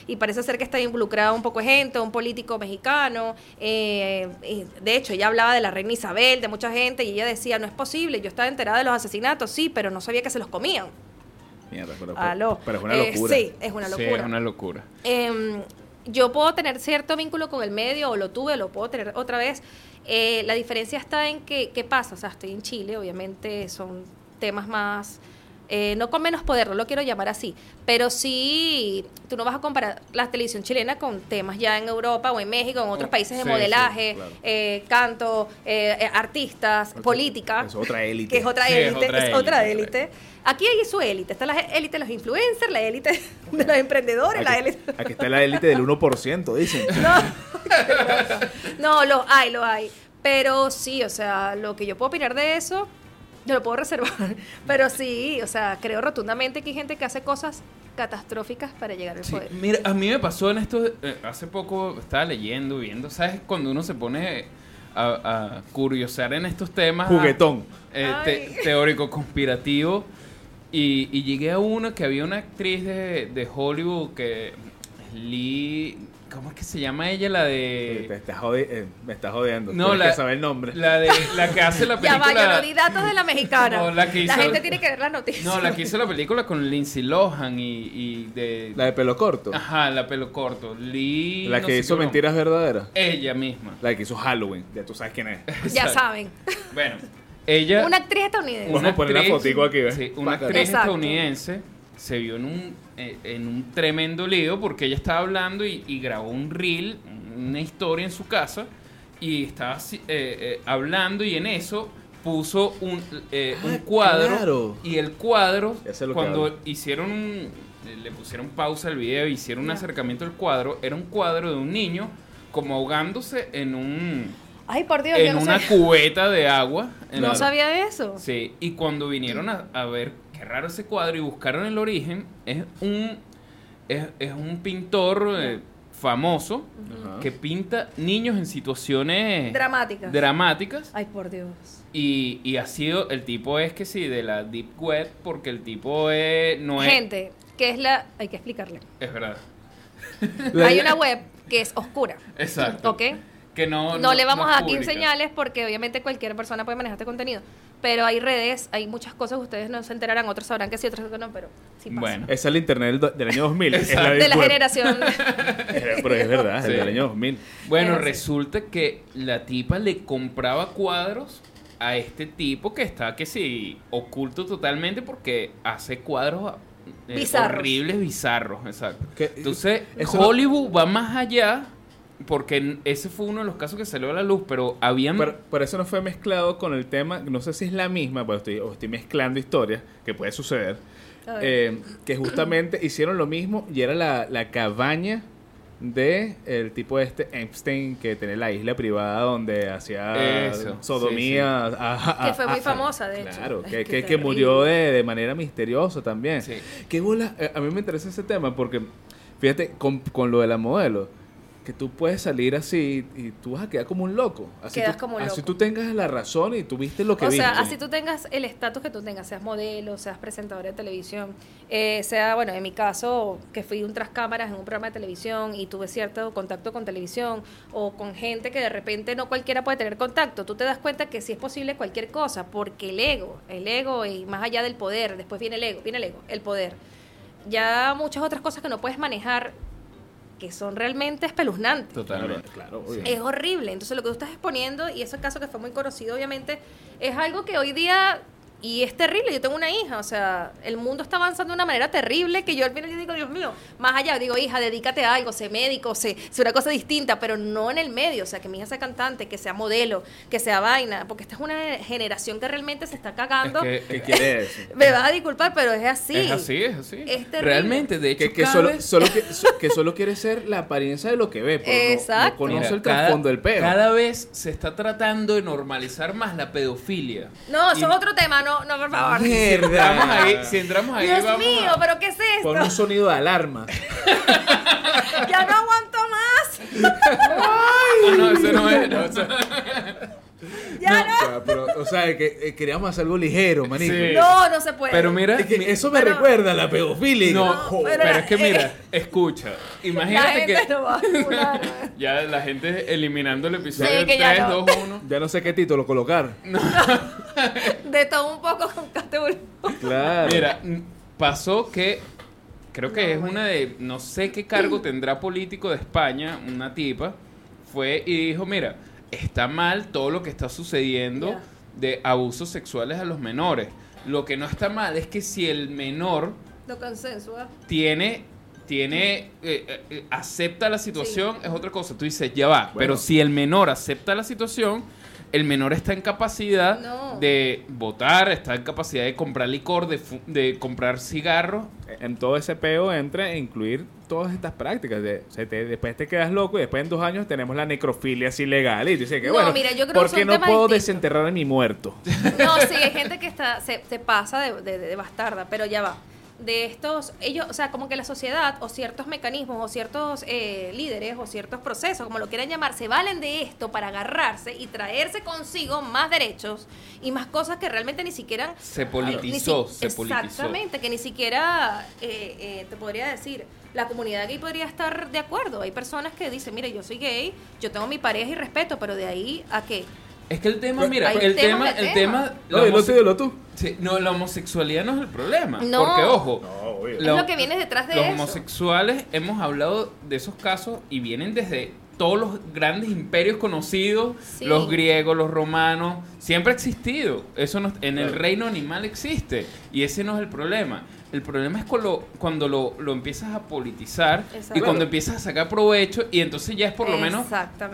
y parece ser que está involucrada un poco de gente, un político mexicano. eh, eh, de hecho, ella hablaba de la reina Isabel, de mucha gente, y ella decía, no es posible, yo estaba enterada de los asesinatos, sí, pero no sabía que se los comían. Mierda, pero, pero- Aló. pero es una Eh, locura. sí, es una Sí, locura. es una locura. Em, yo puedo tener cierto vínculo con el medio, o lo tuve, o lo puedo tener otra vez. Eh, la diferencia está en que, ¿qué pasa? O sea, estoy en Chile, obviamente son temas más, eh, no con menos poder, no lo quiero llamar así, pero sí, tú no vas a comparar la televisión chilena con temas ya en Europa o en México, en otros Oh, países de sí, modelaje, sí, claro. eh, canto, eh, artistas, política. Es otra élite. Que es otra Sí, [laughs] es élite, otra es otra élite. Aquí hay su élite, está la élite de los influencers, la élite [laughs] de los emprendedores, la Aquí, élite... [laughs] aquí está la élite del 1%, dicen. No, no, lo hay, lo hay. Pero sí, o sea, lo que yo puedo opinar de eso, yo lo puedo reservar. [laughs] Pero sí, o sea, creo rotundamente que hay gente que hace cosas catastróficas para llegar al Sí, poder. mira, a mí me pasó en esto, eh, hace poco estaba leyendo, viendo, ¿sabes? Cuando uno se pone a, a curiosear en estos temas. Juguetón. eh, te- teórico conspirativo. Y, y llegué a una que había una actriz de, de Hollywood que. Lee. ¿Cómo es que se llama ella? La de. eh, me estás jodiendo. No, Tienes la- que saber el nombre. La de. La que hace la [laughs] Ya película. va, yo no di datos de la mexicana. [laughs] No, la que hizo- gente tiene que ver las noticias. No, la que hizo la película con Lindsay Lohan y, y de. La de pelo corto. Ajá, la pelo corto. Lee. La no que hizo mentiras verdaderas. Ella misma. La que hizo Halloween. Ya tú sabes quién es. [laughs] Ya saben. Bueno, ella. Una actriz estadounidense. Vamos a poner la fotico aquí, ¿ves? Sí, una actriz Exacto. estadounidense se vio en un, eh, en un tremendo lío porque ella estaba hablando y, y grabó un reel, una historia en su casa y estaba eh, eh, hablando y en eso puso un, eh, un Ah, cuadro claro. y el cuadro cuando hicieron un, le pusieron pausa al video hicieron un acercamiento al cuadro era un cuadro de un niño como ahogándose en un Ay, por Dios, yo en no, una sabía, cubeta de agua en no la- sabía eso. Sí, y cuando vinieron a, a ver qué raro ese cuadro y buscaron el origen, es un, es, es un pintor eh, famoso Ajá. que pinta niños en situaciones Dramática. dramáticas. Ay, por Dios. Y, y ha sido, el tipo es que sí, de la Deep Web, porque el tipo es, no es... Gente, que es la. Hay que explicarle. Es verdad. [laughs] Hay una web que es oscura. Exacto. ¿Ok? Que no, No, le vamos no a aquí señales porque obviamente cualquier persona puede manejar este contenido. Pero hay redes, hay muchas cosas, ustedes no se enterarán, otros sabrán que sí, otros que no, pero sí pasa. Bueno. Esa es el internet del, año 2000. es Exacto. de la Web. generación. [laughs] Pero es verdad, Sí. el del año 2000. Bueno, Pero sí. resulta que la tipa le compraba cuadros a este tipo que está, que sí, oculto totalmente porque hace cuadros eh, Bizarros. horribles, bizarros, exacto. Entonces, eso no- Hollywood va más allá porque ese fue uno de los casos que salió a la luz, pero habían... Pero, por eso no fue mezclado con el tema, no sé si es la misma, pero estoy, o estoy mezclando historias, que puede suceder, eh, que justamente hicieron lo mismo y era la, la cabaña de el tipo este Epstein que tenía la isla privada donde hacía Eso, sodomía. a- a- Que fue muy a- famosa, de hecho. Claro, que, que, que murió de, de manera misteriosa también. Sí. Qué bola, eh, a mí me interesa ese tema porque, fíjate, con, con lo de la modelo, que tú puedes salir así y tú vas a quedar como un loco. Así Quedas tú, como un Así loco. tú tengas la razón y tú viste lo que O viste. sea, así tú tengas el estatus que tú tengas, seas modelo, seas presentador de televisión, eh, sea, bueno, en mi caso, que fui un tras cámaras en un programa de televisión y tuve cierto contacto con televisión o con gente que de repente no cualquiera puede tener contacto, tú te das cuenta que sí es posible cualquier cosa, porque el ego, el ego y más allá del poder, después viene el ego, viene el ego, el poder. Ya muchas otras cosas que no puedes manejar que son realmente espeluznantes. Totalmente. Claro. Es horrible. Entonces lo que tú estás exponiendo, y ese caso que fue muy conocido, obviamente, es algo que hoy día, y es terrible, yo tengo una hija, o sea, el mundo está avanzando de una manera terrible que yo al final yo digo, Dios mío, más allá, digo, hija, dedícate a algo, sé médico, sé, sé una cosa distinta, pero no en el medio, o sea, que mi hija sea cantante, que sea modelo, que sea vaina, porque esta es una generación que realmente se está cagando. Es que- ¿Qué quiere [laughs] decir? Me vas a disculpar, pero es así. Es así, es así. Es terrible. Realmente, de hecho, Que, solo, vez- solo que, so- que solo quiere ser la apariencia de lo que ve, pero no- no, Exacto. conoce Mira, el cada- trasfondo del peo. Cada vez se está tratando de normalizar más la pedofilia. No, eso Y- es otro tema, no, no, por favor. Si entramos ahí, si entramos ahí, Dios vamos mío, a- pero ¿qué es esto? Pon un sonido de alarma. [laughs] Ya no aguanto más. Ah, [laughs] no, ese no es. no, ese- [laughs] Ya no. O sea, pero, o sea, que eh, queríamos hacer algo ligero, manito. Sí. No, no se puede. Pero mira, Es que mi- eso me Pero- recuerda a la pedofilia. no, pero, es que mira, eh, [laughs] escucha, la imagínate gente que no va a jurar. [laughs] ya la gente eliminando el episodio Sí, que 3, ya no. 2, 1. Ya no sé qué título colocar. De todo un poco con categoría. Claro. Mira, pasó que creo que No, es una de no sé qué cargo tendrá político de España, una tipa fue y dijo, "Mira, está mal todo lo que está sucediendo de abusos sexuales a los menores. Lo que no está mal es que si el menor Lo consensua. tiene tiene eh, eh, eh, acepta la situación es otra cosa. Tú dices, ya va, pero si el menor acepta la situación, el menor está en capacidad No. de votar, está en capacidad de comprar licor, de, fu- de comprar cigarros. En todo ese peo entra e incluir todas estas prácticas. De, o sea, te- después te quedas loco y después en dos años tenemos la necrofilia así legal. Y dices que No, bueno, mira, yo creo ¿por que qué son no puedo desenterrar a mi muerto? No, sí, hay gente que está, se, se pasa de, de- de bastarda, pero ya va. De estos, ellos, o sea, como que la sociedad o ciertos mecanismos o ciertos eh, líderes o ciertos procesos, como lo quieran llamar, se valen de esto para agarrarse y traerse consigo más derechos y más cosas que realmente ni siquiera... Se politizó, si- se politizó. Exactamente, que ni siquiera, eh, eh, te podría decir, la comunidad gay podría estar de acuerdo. Hay personas que dicen, mire, yo soy gay, yo tengo mi pareja y respeto, pero de ahí a qué. Es que el tema, Pero mira, el tema, el tema. tema, No, la y no dilo tú. sí, no, la homosexualidad no es el problema. No. Porque, ojo, No, obvio. Es lo que viene detrás de los eso. homosexuales hemos hablado de esos casos y vienen desde todos los grandes imperios conocidos, Sí. los griegos, los romanos, siempre ha existido. Eso no- en el reino animal existe y ese no es el problema. El problema es cuando, cuando lo, lo empiezas a politizar y cuando empiezas a sacar provecho y entonces ya es por lo menos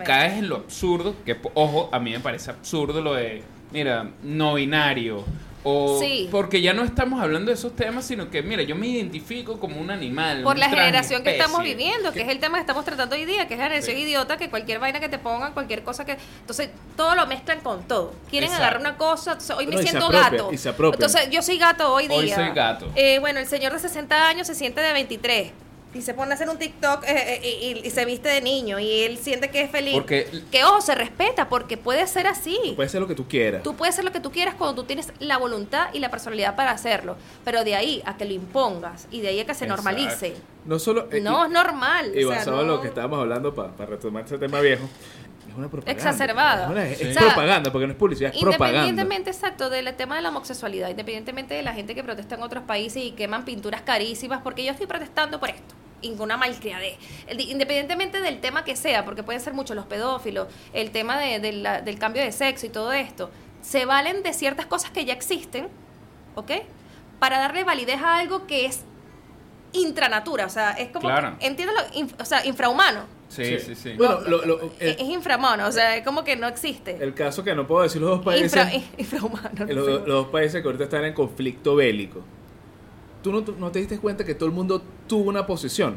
caes en lo absurdo, que ojo, a mí me parece absurdo lo de, mira, no binario. O Sí. porque ya no estamos hablando de esos temas, sino que, mira, yo me identifico como un animal. Por un la generación que estamos viviendo, que es el tema que estamos tratando hoy día, que es la generación Sí. idiota, que cualquier vaina que te pongan, cualquier cosa que... Entonces, todo lo mezclan con todo. Quieren Exacto. agarrar una cosa, entonces, hoy me No, y se siento apropian, gato. y se apropian. Entonces, yo soy gato hoy día. Hoy soy gato. Eh, bueno, el señor de 60 años se siente de 23. Y se pone a hacer un TikTok eh, eh, y, y se viste de niño y él siente que es feliz. Porque- Que ojo, se respeta porque puede ser así. Puede ser lo que tú quieras. Tú puedes hacer lo que tú quieras cuando tú tienes la voluntad y la personalidad para hacerlo, pero de ahí a que lo impongas y de ahí a que se Exacto. normalice. No solo. eh, No, y- es normal. Y o sea, basado en lo que estábamos hablando, para retomar ese tema viejo, es una propaganda. Exacerbada. Es, una- es Sí. Propaganda, porque no es publicidad, es propaganda. Independientemente, exacto, del tema de la homosexualidad, independientemente de la gente que protesta en otros países y queman pinturas carísimas, porque yo estoy protestando por esto. Y una malcriadez. Independientemente del tema que sea, porque pueden ser muchos los pedófilos, el tema de- de la- del cambio de sexo y todo esto, se valen de ciertas cosas que ya existen, ¿ok? Para darle validez a algo que es intranatura, o sea, es como, Claro. que, entiéndelo, inf- o sea, infrahumano. Sí, sí, sí. Bueno, No, lo- lo- es, el, es infrahumano, o sea, es como que no existe. el caso que no puedo decir los dos países, Infra- [laughs] infrahumano. no los, sé. los dos países que ahorita están en conflicto bélico. ¿Tú no, tú no te diste cuenta que todo el mundo tuvo una posición?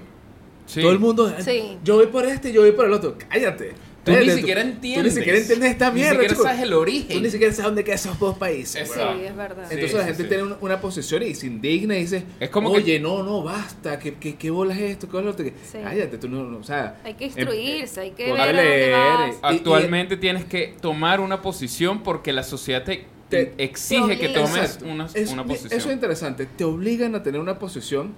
Sí. Todo el mundo, Sí. yo voy por este, yo voy por el otro. Cállate. Tú ni siquiera Tú entiendes. ni siquiera entiendes esta Ni mierda. siquiera chico. sabes el origen. Tú ni siquiera sabes dónde quedan esos dos países. Sí, es verdad. Sí, Entonces la gente sí. tiene una, una posición y se indigna y dice, Es como que- oye, no, no, basta, ¿qué, qué, qué bola es esto? ¿Qué es lo otro? Sí. Cállate, tú no, no, o sea... Hay que em- instruirse, hay que ver a dónde leer, vas. y- Actualmente tienes que tomar una posición porque la sociedad te, Te- exige que Te tomes una, Es- una posición. Eso es interesante. Te obligan a tener una posición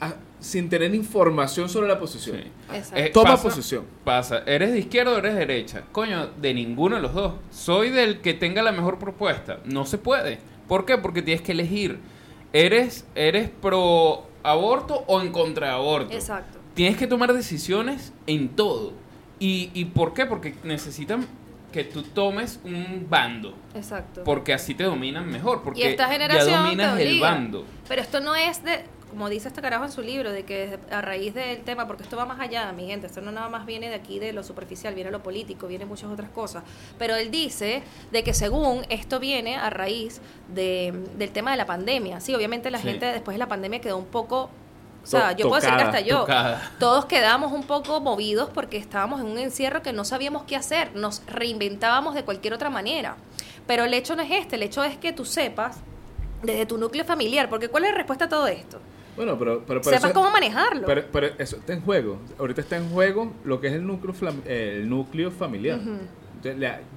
a- sin tener información sobre la posición. Sí. Exacto. Eh, Toma pasa- posición. Pasa, ¿eres de izquierda o eres de derecha? Coño, de ninguno de los dos. Soy del que tenga la mejor propuesta. No se puede. ¿Por qué? Porque tienes que elegir. ¿Eres, eres pro aborto o en contra de aborto? Exacto. Tienes que tomar decisiones en todo. ¿Y, ¿Y por qué? Porque necesitan que tú tomes un bando. Exacto. Porque así te dominan mejor. Porque y esta generación ya te dominas el bando. Pero esto no es de, como dice este carajo en su libro, de que a raíz del tema, porque esto va más allá, mi gente, esto no nada más viene de aquí de lo superficial, viene lo político, viene muchas otras cosas. Pero él dice de que según esto viene a raíz de, del tema de la pandemia. Sí, obviamente la Sí. gente después de la pandemia quedó un poco... O sea, yo puedo decir que hasta yo. tocada. Todos quedamos un poco movidos porque estábamos en un encierro que no sabíamos qué hacer, nos reinventábamos de cualquier otra manera. Pero el hecho no es este, el hecho es que tú sepas desde tu núcleo familiar, porque ¿cuál es la respuesta a todo esto? Bueno, pero... pero, pero Sepas eso- cómo manejarlo. Pero, pero eso está en juego. Ahorita está en juego lo que es el núcleo, el núcleo familiar.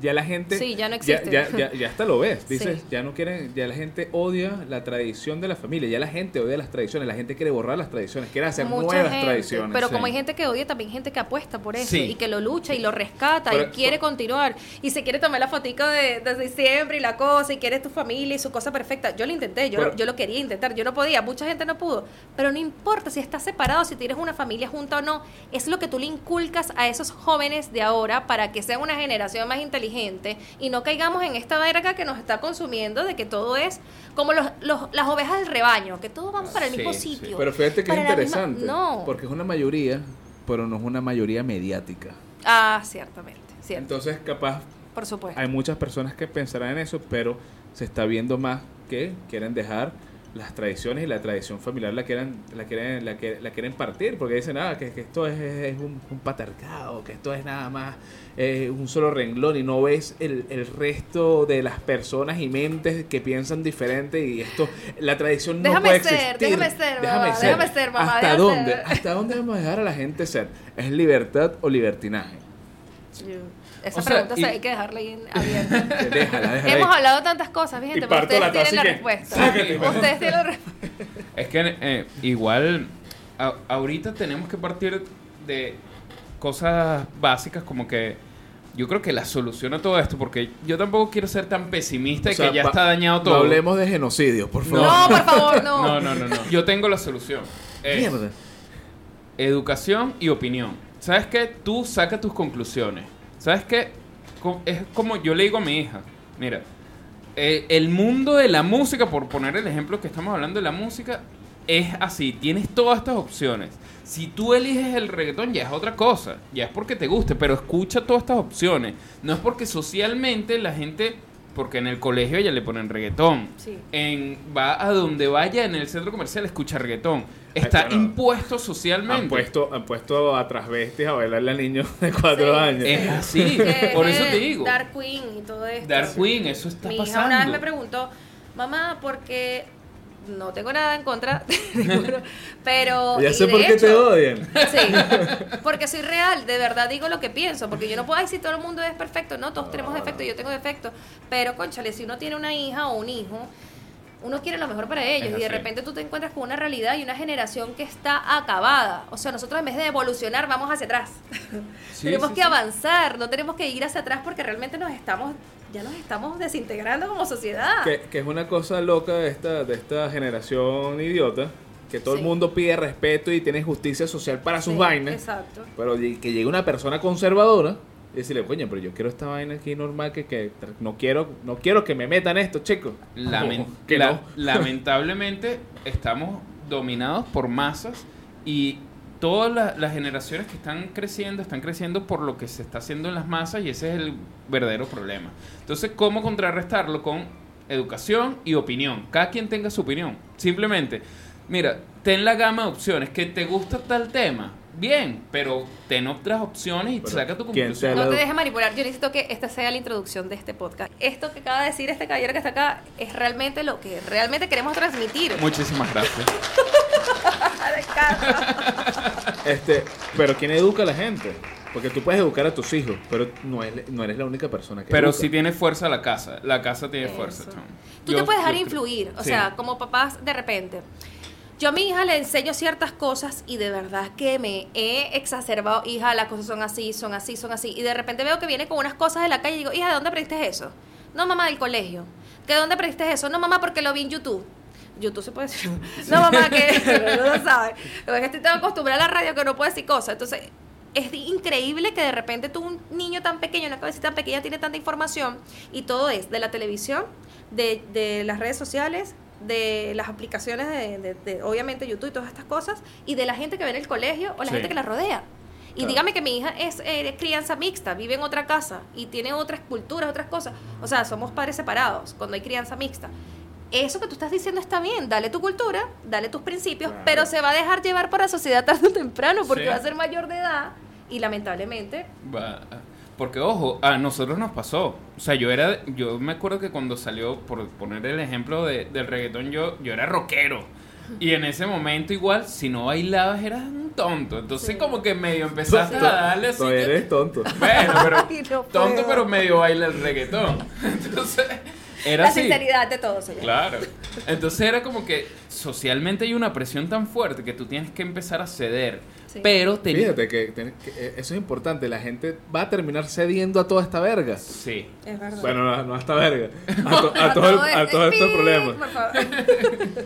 Ya la gente... Sí, ya no existe. Ya, ya, ya hasta lo ves. [laughs] Dices, Sí. ya no quieren... Ya la gente odia la tradición de la familia. Ya la gente odia las tradiciones. La gente quiere borrar las tradiciones. Quiere hacer Mucha nuevas gente, tradiciones. Pero sí. como hay gente que odia, también hay gente que apuesta por eso Sí. y que lo lucha y lo rescata Pero- y quiere continuar y se quiere tomar la fotico de, de diciembre y la cosa y quiere tu familia y su cosa perfecta. Yo lo intenté, yo, Pero- yo lo quería intentar, yo no podía, mucha gente no pudo, pero no importa si estás separado, si tienes una familia junta o no, es lo que tú le inculcas a esos jóvenes de ahora para que sean una generación más inteligente y no caigamos en esta verga que nos está consumiendo de que todo es como los, los- las ovejas del rebaño, que todos van para el Sí, mismo sí. sitio. Pero fíjate que es misma- interesante. No. Porque es una mayoría, pero no es una mayoría mediática. Ah, ciertamente, cierto. Entonces, capaz, por supuesto. hay muchas personas que pensarán en eso, pero se está viendo más que quieren dejar las tradiciones y la tradición familiar la quieren, la quieren, la, que- la quieren partir, porque dicen, ah, que, que esto es, es un, un patriarcado, que esto es nada más eh, un solo renglón y no ves el, el resto de las personas y mentes que piensan diferente y esto, la tradición no Déjame puede ser, existir. déjame ser, mamá, déjame ser, mamá, ¿Hasta déjame dónde? ser. ¿Hasta dónde vamos a dejar a la gente ser? ¿Es libertad o libertinaje? Esa O sea, pregunta y- hay que dejarla ahí abierta. [laughs] Déjala, déjala Hemos ahí. hablado tantas cosas, Y pero ustedes tienen la que, respuesta. sácate, Ustedes tienen la respuesta. Es que eh, igual a- ahorita tenemos que partir de cosas básicas como que yo creo que la solución a todo esto, porque yo tampoco quiero ser tan pesimista O y sea, que ya está dañado No todo. hablemos de genocidio, por favor. No, por favor, no. [laughs] No, no, no, no. Yo tengo la solución. Es Mierda. educación y opinión. ¿Sabes qué? Tú saca tus conclusiones. ¿Sabes qué? Es como yo le digo a mi hija, mira, eh, el mundo de la música, por poner el ejemplo que estamos hablando de la música, es así, tienes todas estas opciones. Si tú eliges el reggaetón ya es otra cosa, ya es porque te guste, pero escucha todas estas opciones. No es porque socialmente la gente, porque en el colegio ya le ponen reggaetón, Sí. en, va a donde vaya en el centro comercial escucha reggaetón. Está bueno, impuesto socialmente. Han puesto, han puesto a transvestis a bailarle a niños de cuatro Sí. años. Es así, [laughs] por eso te digo. Dark Queen y todo esto. Dark Queen, eso está Mi hija pasando. una vez me preguntó, mamá, porque no tengo nada en contra, [laughs] pero... ya sé por qué te odian. Sí, porque soy real, de verdad digo lo que pienso, porque yo no puedo decir todo el mundo es perfecto, no, todos tenemos defectos, yo tengo defectos, pero conchale, si uno tiene una hija o un hijo, uno quiere lo mejor para ellos y de repente tú te encuentras con una realidad y una generación que está acabada. O sea, nosotros en vez de evolucionar vamos hacia atrás. Sí, [laughs] tenemos sí, que sí. avanzar, no tenemos que ir hacia atrás porque realmente nos estamos ya nos estamos desintegrando como sociedad. Que, que es una cosa loca de esta, de esta generación idiota, que todo el mundo pide respeto y tiene justicia social para sus Sí, vainas, Exacto. pero que llegue una persona conservadora y decirle, coño, pero yo quiero esta vaina aquí normal, que, que no quiero no quiero que me metan esto, chicos. Lamen- que la- no. Lamentablemente estamos dominados por masas y todas la- las generaciones que están creciendo están creciendo por lo que se está haciendo en las masas y ese es el verdadero problema. Entonces, ¿cómo contrarrestarlo? Con educación y opinión. Cada quien tenga su opinión. Simplemente, mira, ten la gama de opciones. ¿Que te gusta tal tema? Bien, pero ten otras opciones y Pero, saca tu ¿quién conclusión. No te dejes manipular. Yo necesito que esta sea la introducción de este podcast. Esto que acaba de decir este caballero que está acá es realmente lo que realmente queremos transmitir. Muchísimas gracias. [laughs] De casa. [laughs] Este, pero ¿quién educa a la gente? Porque tú puedes educar a tus hijos, pero no, es- no eres la única persona que Pero educa. si tiene fuerza la casa. La casa tiene fuerza. Chamo. Tú Yo- te puedes dejar influir, o Sí. sea, como papás de repente. Yo a mi hija le enseño ciertas cosas y de verdad que me he exacerbado, hija, las cosas son así, son así, son así. Y de repente veo que viene con unas cosas de la calle y digo, hija, ¿de dónde aprendiste eso? No, mamá, del colegio. ¿Que de dónde aprendiste eso? No, mamá, porque lo vi en YouTube. YouTube se puede decir. No, mamá, que [laughs] [laughs] no lo sabe. Lo que estoy tan acostumbrada a la radio que no puedo decir cosas. Entonces, es increíble que de repente tú, un niño tan pequeño, una cabecita tan pequeña, tiene tanta información y todo es de la televisión, de, de las redes sociales, de las aplicaciones de, de- de, obviamente YouTube y todas estas cosas, y de la gente que ve en el colegio o la Sí. gente que la rodea. Y Claro. dígame que mi hija es eh, crianza mixta, vive en otra casa y tiene otras culturas, otras cosas. O sea, somos padres separados cuando hay crianza mixta. Eso que tú estás diciendo está bien, dale tu cultura, dale tus principios, Claro. pero se va a dejar llevar por la sociedad tarde o temprano porque Sí. va a ser mayor de edad y lamentablemente Va- Porque, ojo, a nosotros nos pasó. O sea, yo era. Yo me acuerdo que cuando salió, por poner el ejemplo de- del reggaetón, yo, yo era rockero. Y en ese momento, igual, si no bailabas, eras un tonto. Entonces, Sí. como que medio empezaste a darle así. Eres tonto. Bueno, pero. [laughs] Ay, no tonto, pero medio baila el reggaetón. [laughs] Entonces, era la así. sinceridad de todo, señor. Claro. [laughs] Entonces era como que socialmente hay una presión tan fuerte que tú tienes que empezar a ceder. Sí. Pero te Fíjate que, eh, eso es importante. La gente va a terminar cediendo a toda esta verga. Sí. Es verdad. Bueno, no, no a esta verga. [laughs] A, to- a todo el- a todos estos problemas. por favor. [laughs]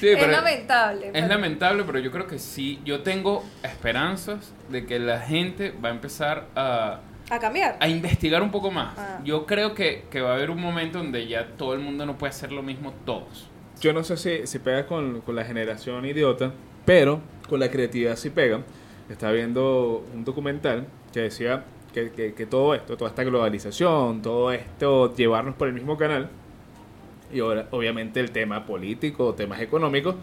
Sí, es lamentable. Es pero- lamentable, pero yo creo que sí, yo tengo esperanzas de que la gente va a empezar a, A cambiar. a investigar un poco más. Ah. Yo creo que, que va a haber un momento donde ya todo el mundo no puede hacer lo mismo todos. Yo no sé si, si pega con, con la generación idiota, pero con la creatividad sí pega. Estaba viendo un documental que decía que, que- que todo esto, toda esta globalización, todo esto, llevarnos por el mismo canal, Y ahora, obviamente, el tema político, temas económicos,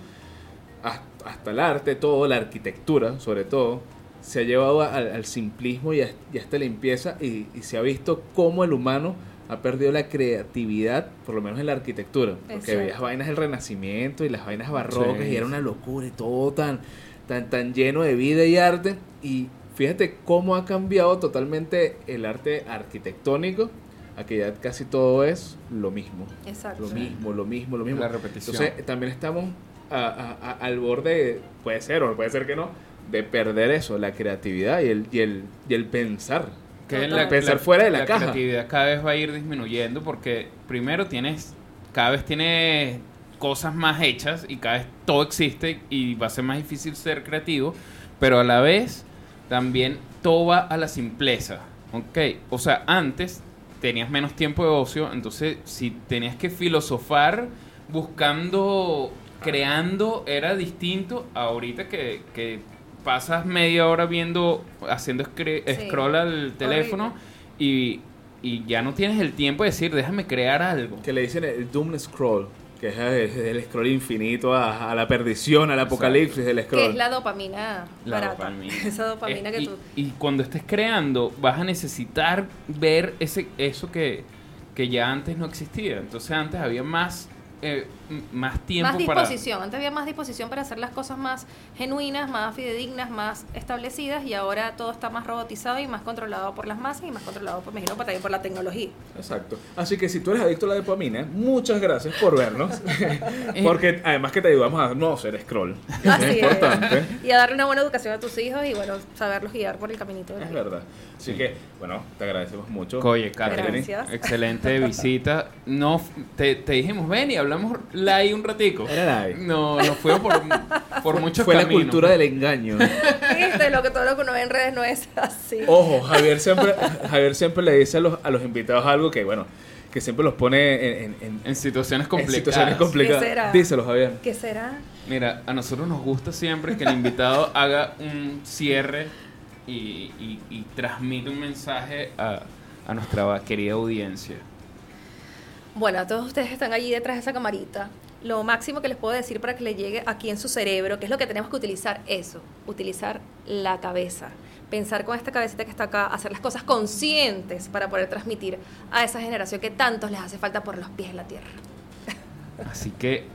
hasta, hasta el arte, todo, la arquitectura, sobre todo, se ha llevado al, al simplismo y a, y a esta limpieza y, y se ha visto cómo el humano ha perdido la creatividad, por lo menos en la arquitectura. Porque veías vainas del Renacimiento y las vainas barrocas Sí, y era una locura y todo tan, tan, tan lleno de vida y arte. Y fíjate cómo ha cambiado totalmente el arte arquitectónico a que ya casi todo es lo mismo. Exacto. Lo mismo, lo mismo, lo mismo. La repetición. Entonces también estamos a- a- a- al borde, puede ser o puede ser que no, de perder eso, la creatividad y el, y el, y el pensar. que Total. la, Pensar fuera de la la caja. creatividad cada vez va a ir disminuyendo porque primero tienes, cada vez tienes cosas más hechas y cada vez todo existe y va a ser más difícil ser creativo, pero a la vez también todo va a la simpleza, ¿ok? O sea, antes tenías menos tiempo de ocio, entonces si tenías que filosofar buscando, creando, era distinto a ahorita que, que pasas media hora viendo, haciendo Sí. scroll al teléfono y, y ya no tienes el tiempo de decir, déjame crear algo. Que le dicen el doom scroll, que es el, el scroll infinito a, a la perdición, al apocalipsis del Que scroll. es la dopamina La barata. dopamina. [laughs] Esa dopamina que y, tú... y cuando estés creando, vas a necesitar ver ese, eso que, que ya antes no existía. Entonces antes había más, eh, más tiempo Más para... disposición. Antes había más disposición para hacer las cosas más genuinas, más fidedignas, más establecidas y ahora todo está más robotizado y más controlado por las masas y más controlado, por, me imagino, también por la tecnología. Exacto. Así que si tú eres adicto a la dopamina, muchas gracias por vernos. [laughs] [laughs] Porque además que te ayudamos a no hacer scroll. [laughs] Así es importante. Y a darle una buena educación a tus hijos y, bueno, saberlos guiar por el caminito. de la Es vida. verdad. Así que, bueno, te agradecemos mucho. Oye, Catherine, excelente visita. No, te, te dijimos, ven y hablamos la ahí un ratico. Era. No, nos fuimos por, [laughs] por muchos Fue la caminos. cultura del engaño. Viste, lo que todo lo que uno ve en redes no es así. Ojo, Javier siempre, Javier siempre le dice a los, a los invitados algo que, bueno, que siempre los pone en, en- en- En situaciones en complicadas. situaciones complicadas. ¿Qué será? Díselo, Javier. ¿Qué será? Mira, a nosotros nos gusta siempre que el invitado [laughs] haga un cierre y, y, y transmite un mensaje a, a nuestra querida audiencia. Bueno, a todos ustedes que están allí detrás de esa camarita. Lo máximo que les puedo decir para que le llegue aquí en su cerebro, que es lo que tenemos que utilizar, eso, utilizar la cabeza. Pensar con esta cabecita que está acá, hacer las cosas conscientes para poder transmitir a esa generación que tantos les hace falta por los pies en la tierra. Así que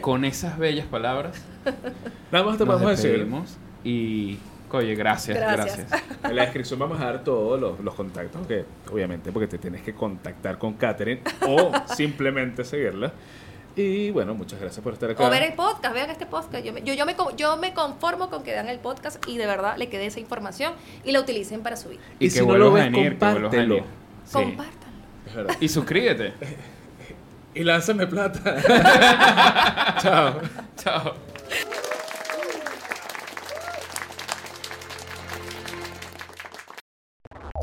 con esas bellas palabras Nada más te nos vamos a decir. y oye, gracias, Gracias. gracias. [laughs] En la descripción vamos a dar todos los, los contactos, que obviamente porque te tienes que contactar con Katherine o [laughs] simplemente seguirla. Y bueno, muchas gracias por estar acá. O ver el podcast, vean este podcast. Yo me, yo, yo, me, yo me conformo con que vean el podcast y de verdad le quede esa información y la utilicen para su vida. Y Y, si que no lo a ves, venir, que vuelvas a compártelo. Sí. Compártanlo. Es verdad. Y suscríbete. [laughs] Y lánzame plata. Chao. Chao.